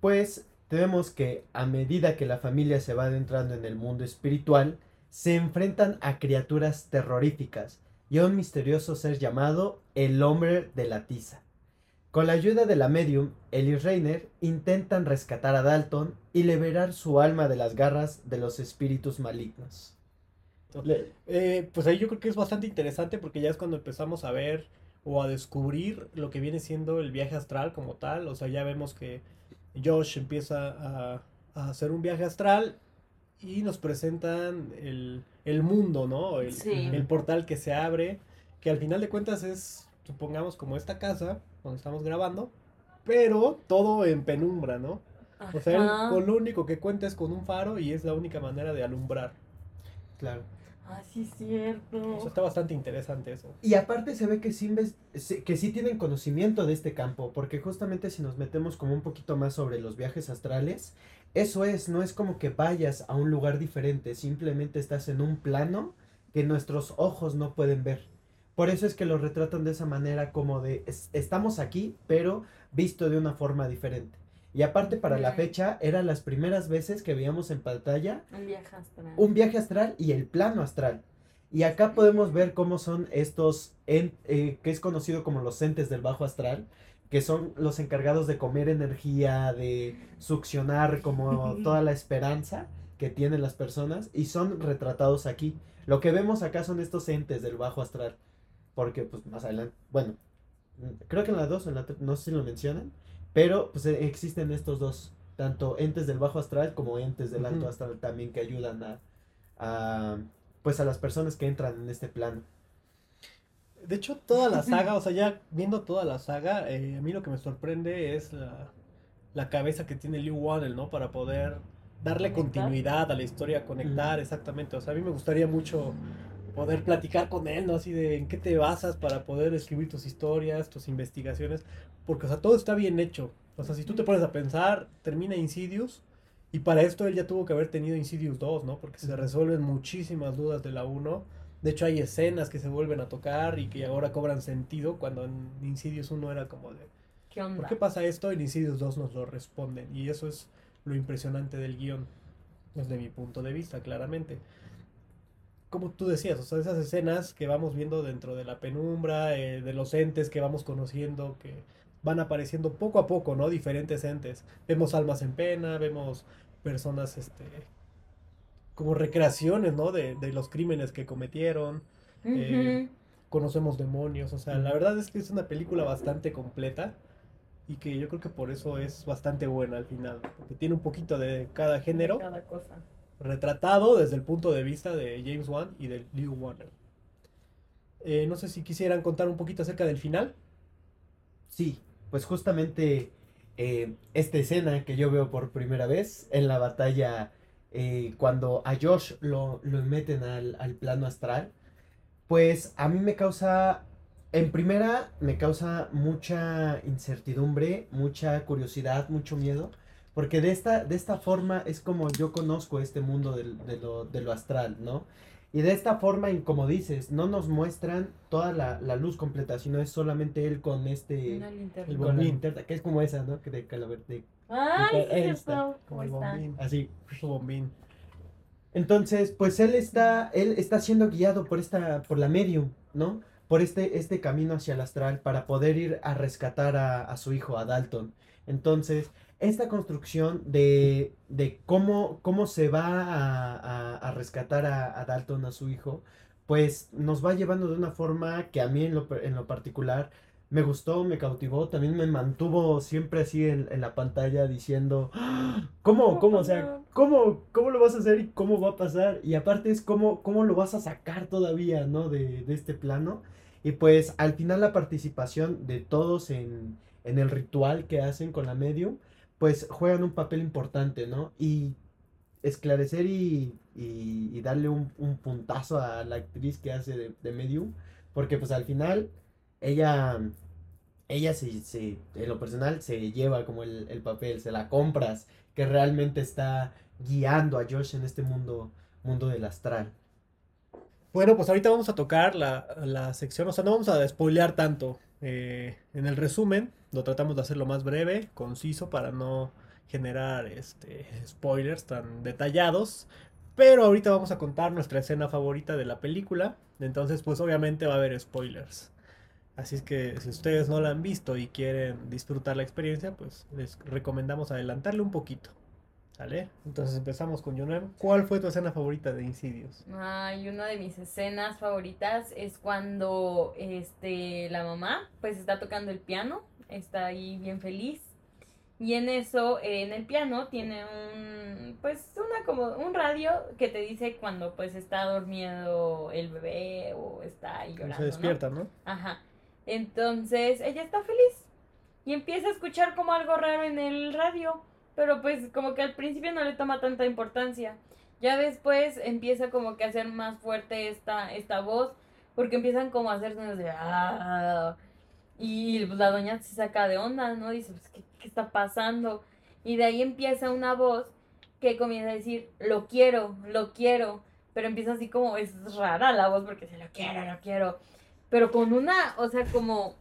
pues tenemos que a medida que la familia se va adentrando en el mundo espiritual, se enfrentan a criaturas terroríficas y a un misterioso ser llamado el hombre de la tiza. Con la ayuda de la medium, Ellie Reiner intentan rescatar a Dalton y liberar su alma de las garras de los espíritus malignos. Le- Eh, pues ahí yo creo que es bastante interesante porque ya es cuando empezamos a ver o a descubrir lo que viene siendo el viaje astral como tal. O sea, ya vemos que Josh empieza a, a hacer un viaje astral y nos presentan el, el mundo, ¿no? El, Sí. el portal que se abre, que al final de cuentas es, supongamos, como esta casa donde estamos grabando, pero todo en penumbra, ¿no? O sea, él con lo único que cuenta es con un faro y es la única manera de alumbrar. Claro. Ah, sí, es cierto. O sea, está bastante interesante eso. Y aparte se ve que sí, que sí tienen conocimiento de este campo, porque justamente si nos metemos como un poquito más sobre los viajes astrales, eso es, no es como que vayas a un lugar diferente, simplemente estás en un plano que nuestros ojos no pueden ver. Por eso es que lo retratan de esa manera como de es- estamos aquí, pero visto de una forma diferente. Y aparte para la fecha eran las primeras veces que veíamos en pantalla Un viaje astral. un viaje astral y el plano astral. Y acá podemos ver cómo son estos, en- eh, que es conocido como los entes del bajo astral, que son los encargados de comer energía, de succionar como toda la esperanza que tienen las personas, y son retratados aquí. Lo que vemos acá son estos entes del bajo astral, porque pues más adelante, bueno, mm, creo que en la 2 o en la 3, no sé si lo mencionan, pero pues eh, existen estos dos, tanto entes del bajo astral como entes del alto astral también que ayudan a, a, pues a las personas que entran en este plano. De hecho, toda la saga, o sea, ya viendo toda la saga, eh, a mí lo que me sorprende es la, la cabeza que tiene Liu Wannell, ¿no? Para poder darle Conectar. continuidad a la historia, conectar, exactamente. O sea, a mí me gustaría mucho poder platicar con él, ¿no? Así de en qué te basas para poder escribir tus historias, tus investigaciones, porque, o sea, todo está bien hecho. O sea, si tú te pones a pensar, termina Insidious, y para esto él ya tuvo que haber tenido Insidious 2, ¿no? Porque se resuelven muchísimas dudas de la 1. De hecho, hay escenas que se vuelven a tocar y que ahora cobran sentido cuando en Insidious 1 era como de, ¿Qué onda? ¿por qué pasa esto? En Insidious 2 nos lo responden. Y eso es lo impresionante del guion, desde mi punto de vista, claramente. Como tú decías, o sea, esas escenas que vamos viendo dentro de la penumbra, eh, de los entes que vamos conociendo, que van apareciendo poco a poco, ¿no? Diferentes entes. Vemos almas en pena, vemos personas, este, como recreaciones, ¿no? De, de los crímenes que cometieron. eh, conocemos demonios, o sea, la verdad es que es una película bastante completa y que yo creo que por eso es bastante buena al final, porque tiene un poquito de cada género Cada cosa. retratado desde el punto de vista de James Wan y de Liu Warner. Eh, no sé si quisieran contar un poquito acerca del final. Sí, pues justamente eh, esta escena que yo veo por primera vez en la batalla eh, cuando a Josh lo, lo meten al, al plano astral, pues a mí me causa, en primera, me causa mucha incertidumbre, mucha curiosidad, mucho miedo, porque de esta, de esta forma es como yo conozco este mundo de lo astral, ¿no? Y de esta forma, en como dices, no nos muestran toda la, la luz completa, sino es solamente él con este... Una linterna. El con la bombín. linterna, que es como esa, ¿no? Que de calavera, de- Ay, está. Como ¿Cómo el está? bombín. así. Su bombín. Entonces, pues él está, él está siendo guiado por esta, por la medium, ¿no? Por este, este camino hacia el astral para poder ir a rescatar a, a su hijo, a Dalton. Entonces, esta construcción de, de cómo, cómo se va a, a- a rescatar a, a Dalton, a su hijo, pues nos va llevando de una forma que a mí en lo, en lo particular me gustó, me cautivó, también me mantuvo siempre así en, en la pantalla diciendo, "¡Ah! ¿cómo, cómo, o sea, cómo, cómo lo vas a hacer y cómo va a pasar? Y aparte es cómo, cómo lo vas a sacar todavía, ¿no? De, de este plano. Y pues al final la participación de todos en, en el ritual que hacen con la medium, pues juegan un papel importante, ¿no? Y esclarecer y, y, darle un, un puntazo a la actriz que hace de, de medium, porque pues al final ella, ella se, se- en lo personal se lleva como el, el papel, se la compras, que realmente está guiando a Josh en este mundo, mundo del astral. Bueno, pues ahorita vamos a tocar la, la sección, o sea, no vamos a spoilear tanto. Eh, en el resumen, lo tratamos de hacer lo más breve, conciso, para no generar este, spoilers tan detallados. Pero ahorita vamos a contar nuestra escena favorita de la película. Entonces, pues obviamente va a haber spoilers. Así es que si ustedes no la han visto y quieren disfrutar la experiencia, pues les recomendamos adelantarle un poquito. ¿Sale? Entonces empezamos con Junem. ¿Cuál fue tu escena favorita de Insidious? Ay, una de mis escenas favoritas es cuando este la mamá pues está tocando el piano, está ahí bien feliz. Y en eso, eh, en el piano tiene un pues una como un radio que te dice cuando pues está dormido el bebé o está ahí llorando, Se ¿no? despierta, ¿no? Ajá. Entonces ella está feliz y empieza a escuchar como algo raro en el radio, pero pues como que al principio no le toma tanta importancia. Ya después empieza como que a ser más fuerte esta, esta voz, porque empiezan como a hacer sonidos de... "Ah", y pues, la doña se saca de onda, ¿no? Dice, pues, ¿qué, qué está pasando? Y de ahí empieza una voz que comienza a decir, lo quiero, lo quiero. Pero empieza así como, es rara la voz porque dice, lo quiero, lo quiero. Pero con una, o sea, como...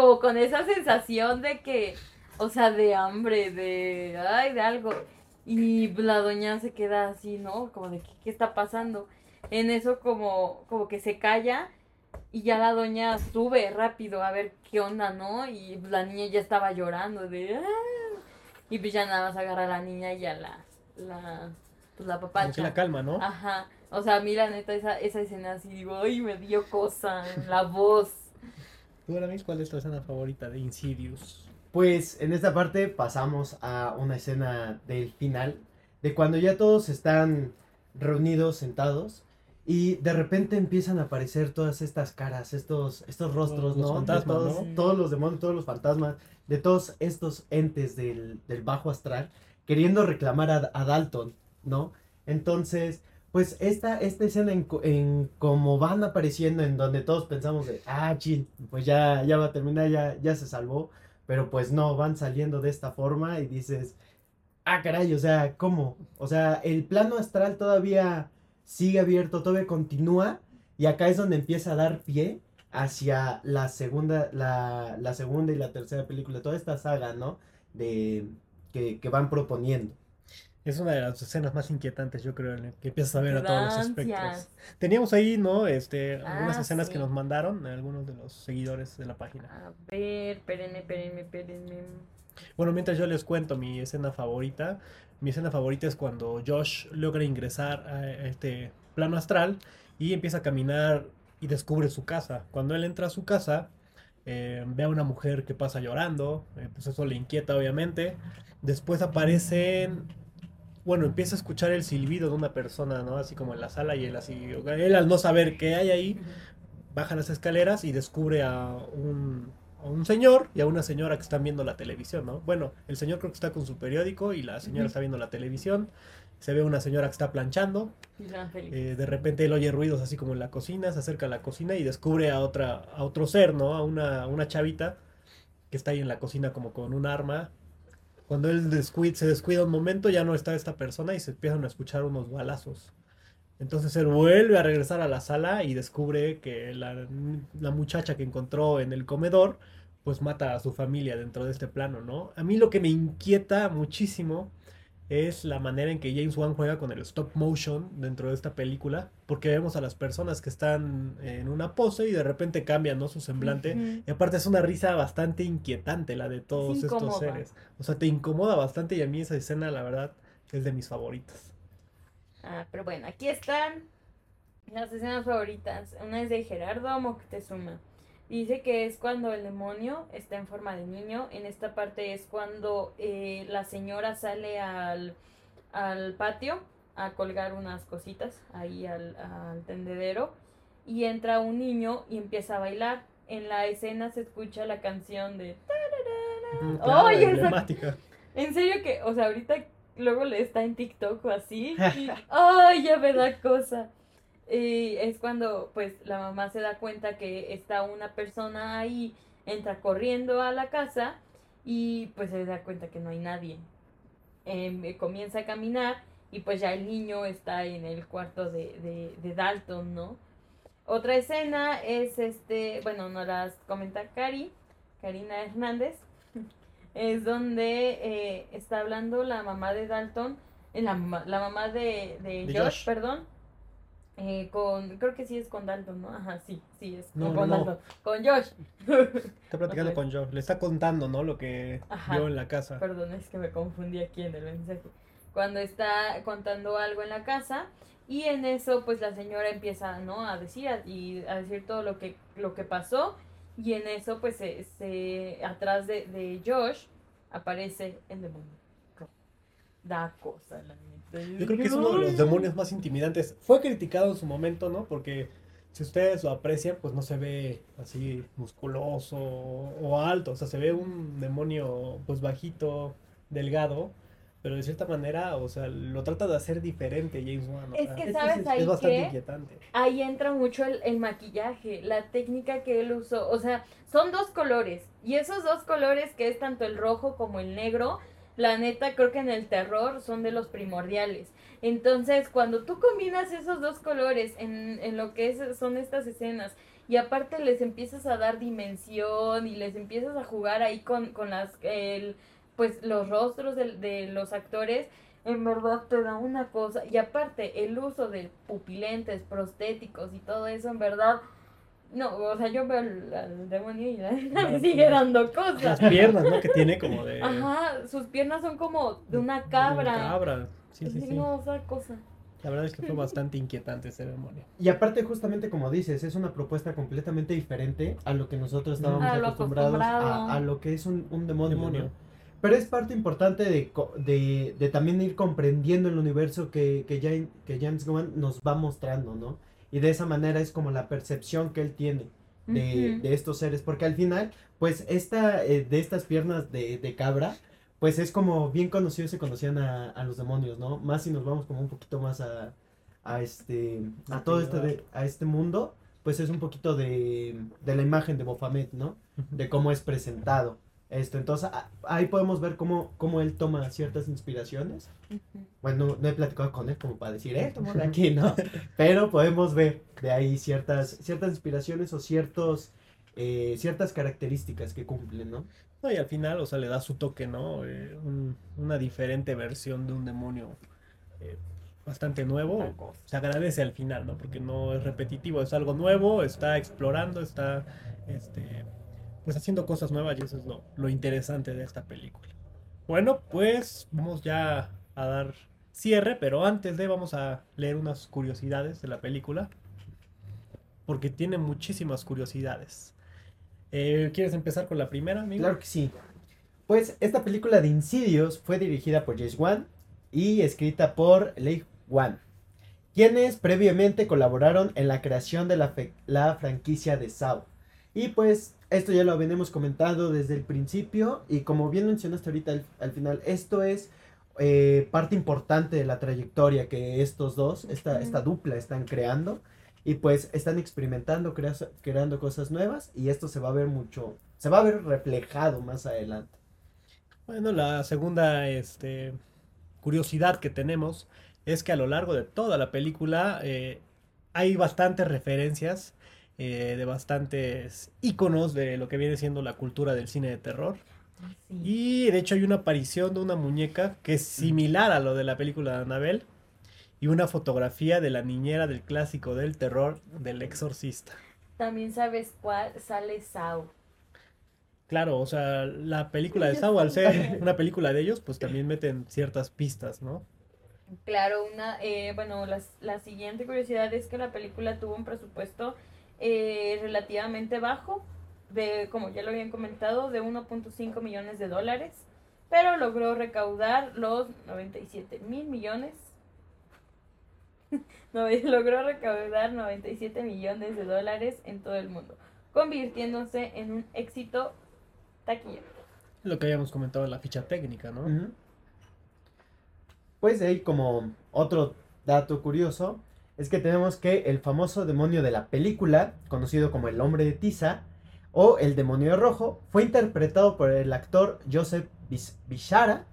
Como con esa sensación de que, o sea, de hambre, de, ay, de algo. Y la doña se queda así, ¿no? Como de, ¿qué, qué está pasando? En eso como, como que se calla y ya la doña sube rápido a ver qué onda, ¿no? Y la niña ya estaba llorando de... "Ah". Y pues ya nada más agarra a la niña y ya la... la pues la Como que papacha. la calma, ¿no? Ajá. O sea, a mí la neta esa, esa escena así digo, ay, me dio cosa, la voz. ¿Tú, Aramis, cuál es tu escena favorita de Insidious? Pues en esta parte pasamos a una escena del final, de cuando ya todos están reunidos, sentados, y de repente empiezan a aparecer todas estas caras, estos, estos rostros, Los ¿no? fantasmas, todos, ¿no? todos los demonios, todos los fantasmas, de todos estos entes del, del bajo astral, queriendo reclamar a, a Dalton, ¿no? Entonces, pues esta, esta escena en, en cómo van apareciendo, en donde todos pensamos de, ah, chin, pues ya, ya va a terminar, ya, ya se salvó. Pero pues no, van saliendo de esta forma y dices, ah, caray, o sea, ¿cómo? O sea, el plano astral todavía sigue abierto, todavía continúa y acá es donde empieza a dar pie hacia la segunda, la, la segunda y la tercera película, toda esta saga, ¿no? De, que, que van proponiendo. Es una de las escenas más inquietantes, yo creo, que empiezas a ver a todos los espectros. Teníamos ahí, ¿no? Este, algunas Ah, escenas sí. que nos mandaron algunos de los seguidores de la página. A ver, espérenme, espérenme, espérenme. Bueno, mientras yo les cuento mi escena favorita, mi escena favorita es cuando Josh logra ingresar a este plano astral y empieza a caminar y descubre su casa. Cuando él entra a su casa, eh, ve a una mujer que pasa llorando, eh, pues eso le inquieta obviamente. Después aparecen, bueno, empieza a escuchar el silbido de una persona, ¿no? Así como en la sala y él así, él al no saber qué hay ahí, baja las escaleras y descubre a un, a un señor y a una señora que están viendo la televisión, ¿no? Bueno, el señor creo que está con su periódico y la señora está viendo la televisión. Se ve una señora que está planchando. Eh, de repente él oye ruidos así como en la cocina, se acerca a la cocina y descubre a otra, a otro ser, ¿no? A una, a una chavita que está ahí en la cocina como con un arma. Cuando él descuid- se descuida un momento, ya no está esta persona y se empiezan a escuchar unos balazos. Entonces él vuelve a regresar a la sala y descubre que la, la muchacha que encontró en el comedor, pues mata a su familia dentro de este plano, ¿no? A mí lo que me inquieta muchísimo es la manera en que James Wan juega con el stop motion dentro de esta película, porque vemos a las personas que están en una pose y de repente cambian, ¿no? Su semblante. Y aparte es una risa bastante inquietante la de todos estos seres. O sea, te incomoda bastante y a mí esa escena, la verdad, es de mis favoritas. Ah, pero bueno, aquí están las escenas favoritas. Una es de Gerardo Moctezuma. Dice que es cuando el demonio está en forma de niño. En esta parte es cuando eh, la señora sale al, al patio a colgar unas cositas ahí al, al tendedero. Y entra un niño y empieza a bailar. En la escena se escucha la canción de... Claro, Oye, esa-. En serio que, o sea, ahorita luego le está en TikTok o así. ¡Ay, ya me da cosa! Y es cuando, pues, la mamá se da cuenta que está una persona ahí, entra corriendo a la casa y, pues, se da cuenta que no hay nadie. Em, eh, comienza a caminar y, pues, ya el niño está en el cuarto de, de, de Dalton, ¿no? Otra escena es, este, bueno, nos las comenta Cari, Karina Hernández es donde eh, está hablando la mamá de Dalton, eh, la, la mamá de, de De Josh, Josh. perdón, eh, con, creo que sí es con Dalton, ¿no? Ajá, sí, sí es No, con no, no. Dalton, con Josh. Está platicando con Joe. Le está contando, ¿no? Lo que Ajá. vio en la casa. Perdón, es que me confundí aquí en el mensaje. Cuando está contando algo en la casa y en eso pues la señora empieza, ¿no? A decir a- y a decir todo lo que lo que pasó y en eso pues se, se- atrás de, de Josh aparece el demonio. Da cosa la neta. Yo creo que es uno de los demonios más intimidantes. Fue criticado en su momento, ¿no? Porque si ustedes lo aprecian, pues no se ve así musculoso o alto, o sea, se ve un demonio pues bajito, delgado, pero de cierta manera, o sea, lo trata de hacer diferente James Wan. Es que, es- ¿sabes es- ahí es bastante qué? inquietante. Ahí entra mucho el, el maquillaje, la técnica que él usó. O sea, son dos colores. Y esos dos colores, que es tanto el rojo como el negro, la neta creo que en el terror son de los primordiales. Entonces, cuando tú combinas esos dos colores en, en lo que es- son estas escenas, y aparte les empiezas a dar dimensión y les empiezas a jugar ahí con, con las, el, pues los rostros de, de los actores, en verdad te da una cosa. Y aparte, el uso de pupilentes, prostéticos y todo eso, en verdad. No, o sea, yo veo al, al demonio y la me sigue dando Las cosas. piernas, ¿no? Que tiene como de... Ajá, sus piernas son como de una de cabra. cabra. Sí, sí, Sí, cosa. La verdad es que fue bastante inquietante ese demonio. Y aparte, justamente como dices, es una propuesta completamente diferente a lo que nosotros estábamos A acostumbrados acostumbrado. a, a lo que es un, un demonio. Demonio. ¿no? Pero es parte importante de, co- de, de también ir comprendiendo el universo que, que, James, que James Wan nos va mostrando, ¿no? Y de esa manera es como la percepción que él tiene de, de estos seres. Porque al final, pues, esta, eh, de estas piernas de, de cabra, pues es como bien conocido, se conocían a, a los demonios, ¿no? Más si nos vamos como un poquito más a, a este, a todo este, de- a este mundo, pues es un poquito de, de la imagen de Baphomet, ¿no? De cómo es presentado esto. Entonces, a- ahí podemos ver cómo, cómo él toma ciertas inspiraciones. Bueno, no, he platicado con él como para decir, eh, toma de aquí, ¿no? Pero podemos ver de ahí ciertas, ciertas inspiraciones o ciertos, eh, ciertas características que cumplen, ¿no? No, y al final, o sea, le da su toque, ¿no? Eh, un- una diferente versión de un demonio eh, bastante nuevo. Se agradece al final, ¿no? Porque no es repetitivo, es algo nuevo, está explorando, está este, pues haciendo cosas nuevas y eso es lo, interesante de esta película. Bueno, pues vamos ya a dar cierre, pero antes de vamos a leer unas curiosidades de la película. Porque tiene muchísimas curiosidades. Eh, ¿Quieres empezar con la primera, amigo? Claro que sí. Pues esta película de Insidious fue dirigida por James Wan y escrita por Leigh Wan, quienes previamente colaboraron en la creación de la, la franquicia de Saw. Y pues esto ya lo venimos comentando desde el principio y como bien mencionaste ahorita al, al final, esto es eh, parte importante de la trayectoria que estos dos, esta, esta dupla están creando y pues están experimentando, crea- creando cosas nuevas y esto se va a ver mucho, se va a ver reflejado más adelante. Bueno, la segunda este, curiosidad que tenemos es que a lo largo de toda la película eh, hay bastantes referencias eh, de bastantes iconos de lo que viene siendo la cultura del cine de terror. Sí. Y de hecho hay una aparición de una muñeca que es similar a lo de la película de Annabelle y una fotografía de la niñera del clásico del terror del exorcista. También sabes cuál sale Sao. Claro, o sea, la película de Saw, al ser una película de ellos, pues también meten ciertas pistas, ¿no? Claro, una, eh, bueno, las- la siguiente curiosidad es que la película tuvo un presupuesto eh, relativamente bajo, de, como ya lo habían comentado, de 1.5 millones de dólares, pero logró recaudar los 97 mil millones. No, logró recaudar 97 millones de dólares en todo el mundo, convirtiéndose en un éxito taquillero. Lo que habíamos comentado en la ficha técnica, ¿no? Pues ahí como otro dato curioso es que tenemos que el famoso demonio de la película, conocido como el hombre de Tiza o el demonio rojo, fue interpretado por el actor Joseph Bis- Bishara,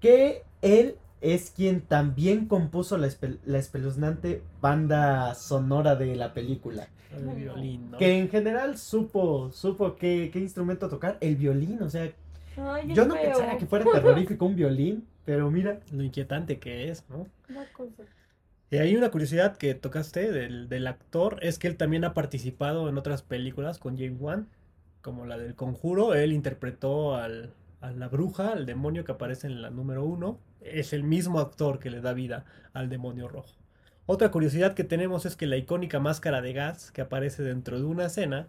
que él es quien también compuso la, espe- la espeluznante banda sonora de la película. El violín, ¿no? Que en general supo, supo qué, qué instrumento tocar, el violín, o sea, Ay, yo no pensaba que fuera terrorífico un violín, pero mira. Lo inquietante que es, ¿no? Una cosa. Y hay una curiosidad que tocaste del, del actor, es que él también ha participado en otras películas con James Wan, como la del Conjuro. Él interpretó al, a la bruja, al demonio que aparece en la número uno. Es el mismo actor que le da vida al demonio rojo. Otra curiosidad que tenemos es que la icónica máscara de gas que aparece dentro de una escena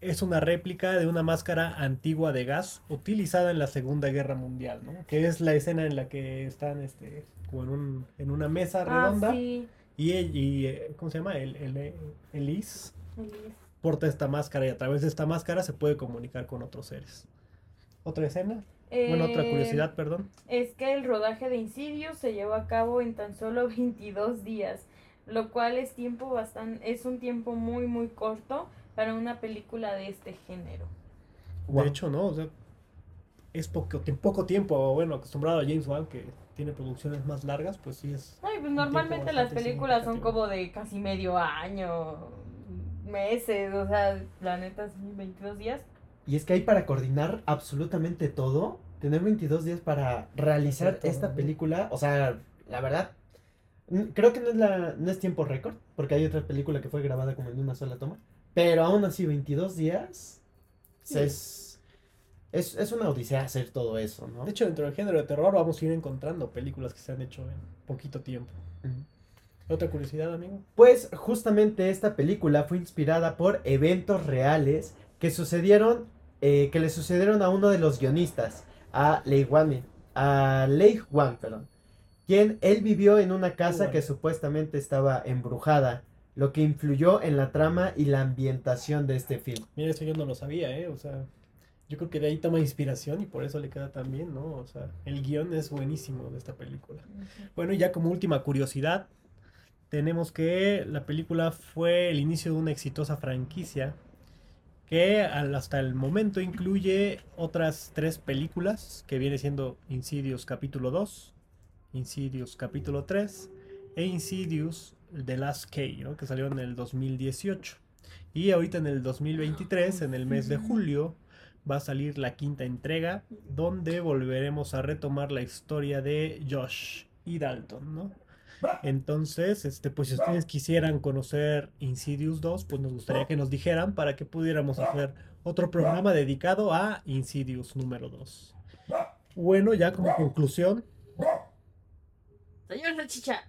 es una réplica de una máscara antigua de gas utilizada en la Segunda Guerra Mundial, ¿no? Que es la escena en la que están este, como en, un- en una mesa redonda Ah, sí. Y, él- y, eh, ¿cómo se llama? El, el, Elise porta esta máscara y a través de esta máscara se puede comunicar con otros seres. ¿Otra escena? Bueno, otra Eh, curiosidad, perdón. Es que el rodaje de Insidious se llevó a cabo en tan solo 22 días, lo cual es tiempo bastante, es un tiempo muy muy corto para una película de este género. Wow. De hecho, ¿no? O sea, es poco, en poco tiempo, bueno, acostumbrado a James Wan que tiene producciones más largas, pues sí es... Ay, pues normalmente las películas son como de casi medio año, meses, o sea, la neta sí, 22 días. Y es que hay para coordinar absolutamente todo, tener 22 días para realizar todo, esta ¿no? película, o sea, la verdad, creo que no es, la, no es tiempo récord, porque hay otra película que fue grabada como en una sola toma, pero aún así 22 días Sí. es, es, es una odisea hacer todo eso, ¿no? De hecho, dentro del género de terror vamos a ir encontrando películas que se han hecho en poquito tiempo. ¿Otra curiosidad, amigo? Pues justamente esta película fue inspirada por eventos reales que sucedieron, eh, que le sucedieron a uno de los guionistas, a Lei Wan, a Lei Wan, perdón, quien él vivió en una casa que supuestamente estaba embrujada, lo que influyó en la trama y la ambientación de este film. Mira, eso yo no lo sabía, ¿eh? O sea, yo creo que de ahí toma inspiración y por eso le queda tan bien, ¿no? O sea, el guion es buenísimo de esta película. Bueno, y ya como última curiosidad, tenemos que la película fue el inicio de una exitosa franquicia que hasta el momento incluye otras tres películas que viene siendo Insidious capítulo 2, Insidious capítulo 3 e Insidious The Last Key, ¿no? que salió en el 2018. Y ahorita en el 2023, en el mes de julio, va a salir la quinta entrega, donde volveremos a retomar la historia de Josh y Dalton, ¿no? Entonces, este, pues si ustedes quisieran conocer Insidious 2, pues nos gustaría que nos dijeran para que pudiéramos hacer otro programa dedicado a Insidious número 2. Bueno, ya como conclusión, Señor Salchicha.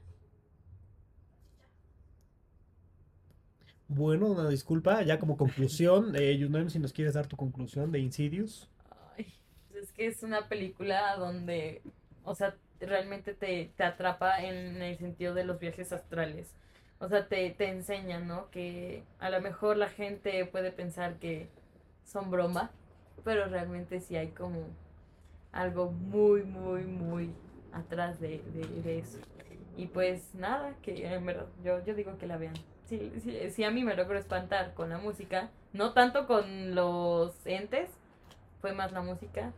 Bueno, una disculpa, ya como conclusión, eh, si nos quieres dar tu conclusión de Insidious. Ay, pues es que es una película donde, o sea, realmente te, te atrapa en el sentido de los viajes astrales. O sea, te, te enseña, ¿no? Que a lo mejor la gente puede pensar que son broma, pero realmente sí hay como algo muy, muy, muy atrás de, de, de eso. Y pues nada, que en verdad, yo, yo digo que la vean. Sí, sí, sí, a mí me logró espantar con la música, no tanto con los entes, fue más la música.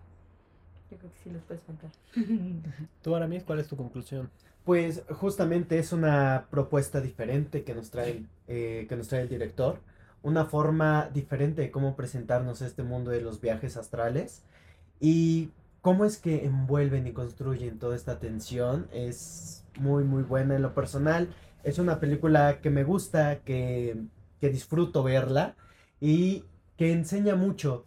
Yo creo que sí los puede espantar. Tú, Aramis, ¿cuál es tu conclusión? Pues justamente es una propuesta diferente que nos trae, eh, que nos trae el director, una forma diferente de cómo presentarnos este mundo de los viajes astrales y cómo es que envuelven y construyen toda esta tensión es muy muy buena en lo personal. Es una película que me gusta, que, que disfruto verla y que enseña mucho.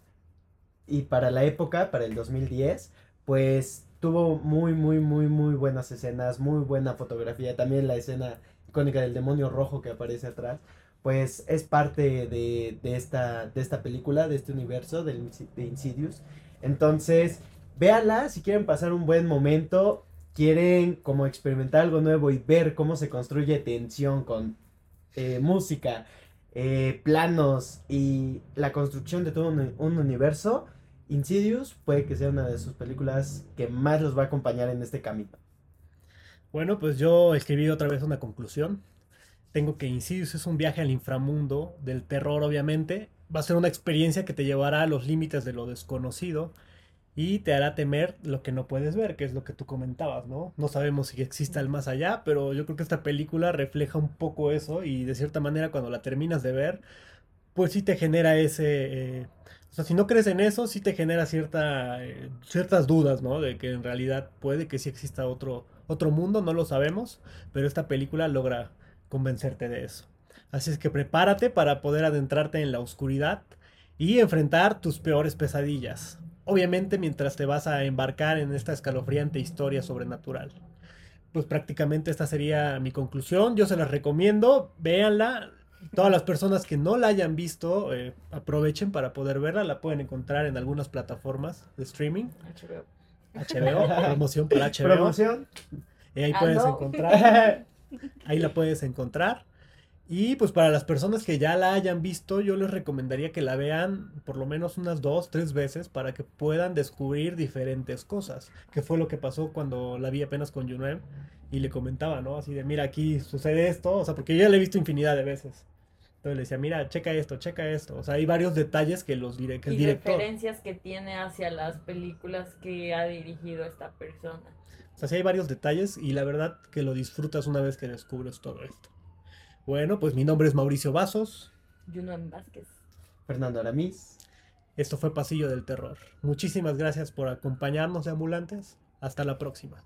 Y para la época, para el 2010, pues tuvo muy, muy, muy, muy buenas escenas, muy buena fotografía. También la escena icónica del demonio rojo que aparece atrás, pues es parte de, de esta, de esta película, de este universo Insi- de Insidious. Entonces, véanla si quieren pasar un buen momento, quieren como experimentar algo nuevo y ver cómo se construye tensión con eh, música, eh, planos y la construcción de todo un, un universo. Insidious puede que sea una de sus películas que más los va a acompañar en este camino. Bueno, pues yo escribí otra vez una conclusión. Tengo que Insidious es un viaje al inframundo del terror, obviamente. Va a ser una experiencia que te llevará a los límites de lo desconocido y te hará temer lo que no puedes ver, que es lo que tú comentabas, ¿no? No sabemos si exista el más allá, pero yo creo que esta película refleja un poco eso y de cierta manera cuando la terminas de ver, pues sí te genera ese... eh, o sea, si no crees en eso, sí te genera cierta, eh, ciertas dudas, ¿no? De que en realidad puede que sí exista otro, otro mundo, no lo sabemos, pero esta película logra convencerte de eso. Así es que prepárate para poder adentrarte en la oscuridad y enfrentar tus peores pesadillas. Obviamente mientras te vas a embarcar en esta escalofriante historia sobrenatural. Pues prácticamente esta sería mi conclusión. Yo se las recomiendo, véanla. Todas las personas que no la hayan visto, eh, aprovechen para poder verla. La pueden encontrar en algunas plataformas de streaming. HBO. HBO, promoción para HBO. Promoción. Y ahí Ah, puedes no. encontrar Ahí la puedes encontrar. Y pues para las personas que ya la hayan visto, yo les recomendaría que la vean por lo menos unas dos, tres veces para que puedan descubrir diferentes cosas. Que fue lo que pasó cuando la vi apenas con Junuel y le comentaba, ¿no? Así de, mira, aquí sucede esto, o sea, porque yo ya la he visto infinidad de veces. Entonces le decía, mira, checa esto, checa esto. O sea, hay varios detalles que, los dire- que el y director... referencias que tiene hacia las películas que ha dirigido esta persona. O sea, sí hay varios detalles y la verdad que lo disfrutas una vez que descubres todo esto. Bueno, pues mi nombre es Mauricio Vasos. Juno Vázquez. Fernando Aramis. Esto fue Pasillo del Terror. Muchísimas gracias por acompañarnos de ambulantes. Hasta la próxima.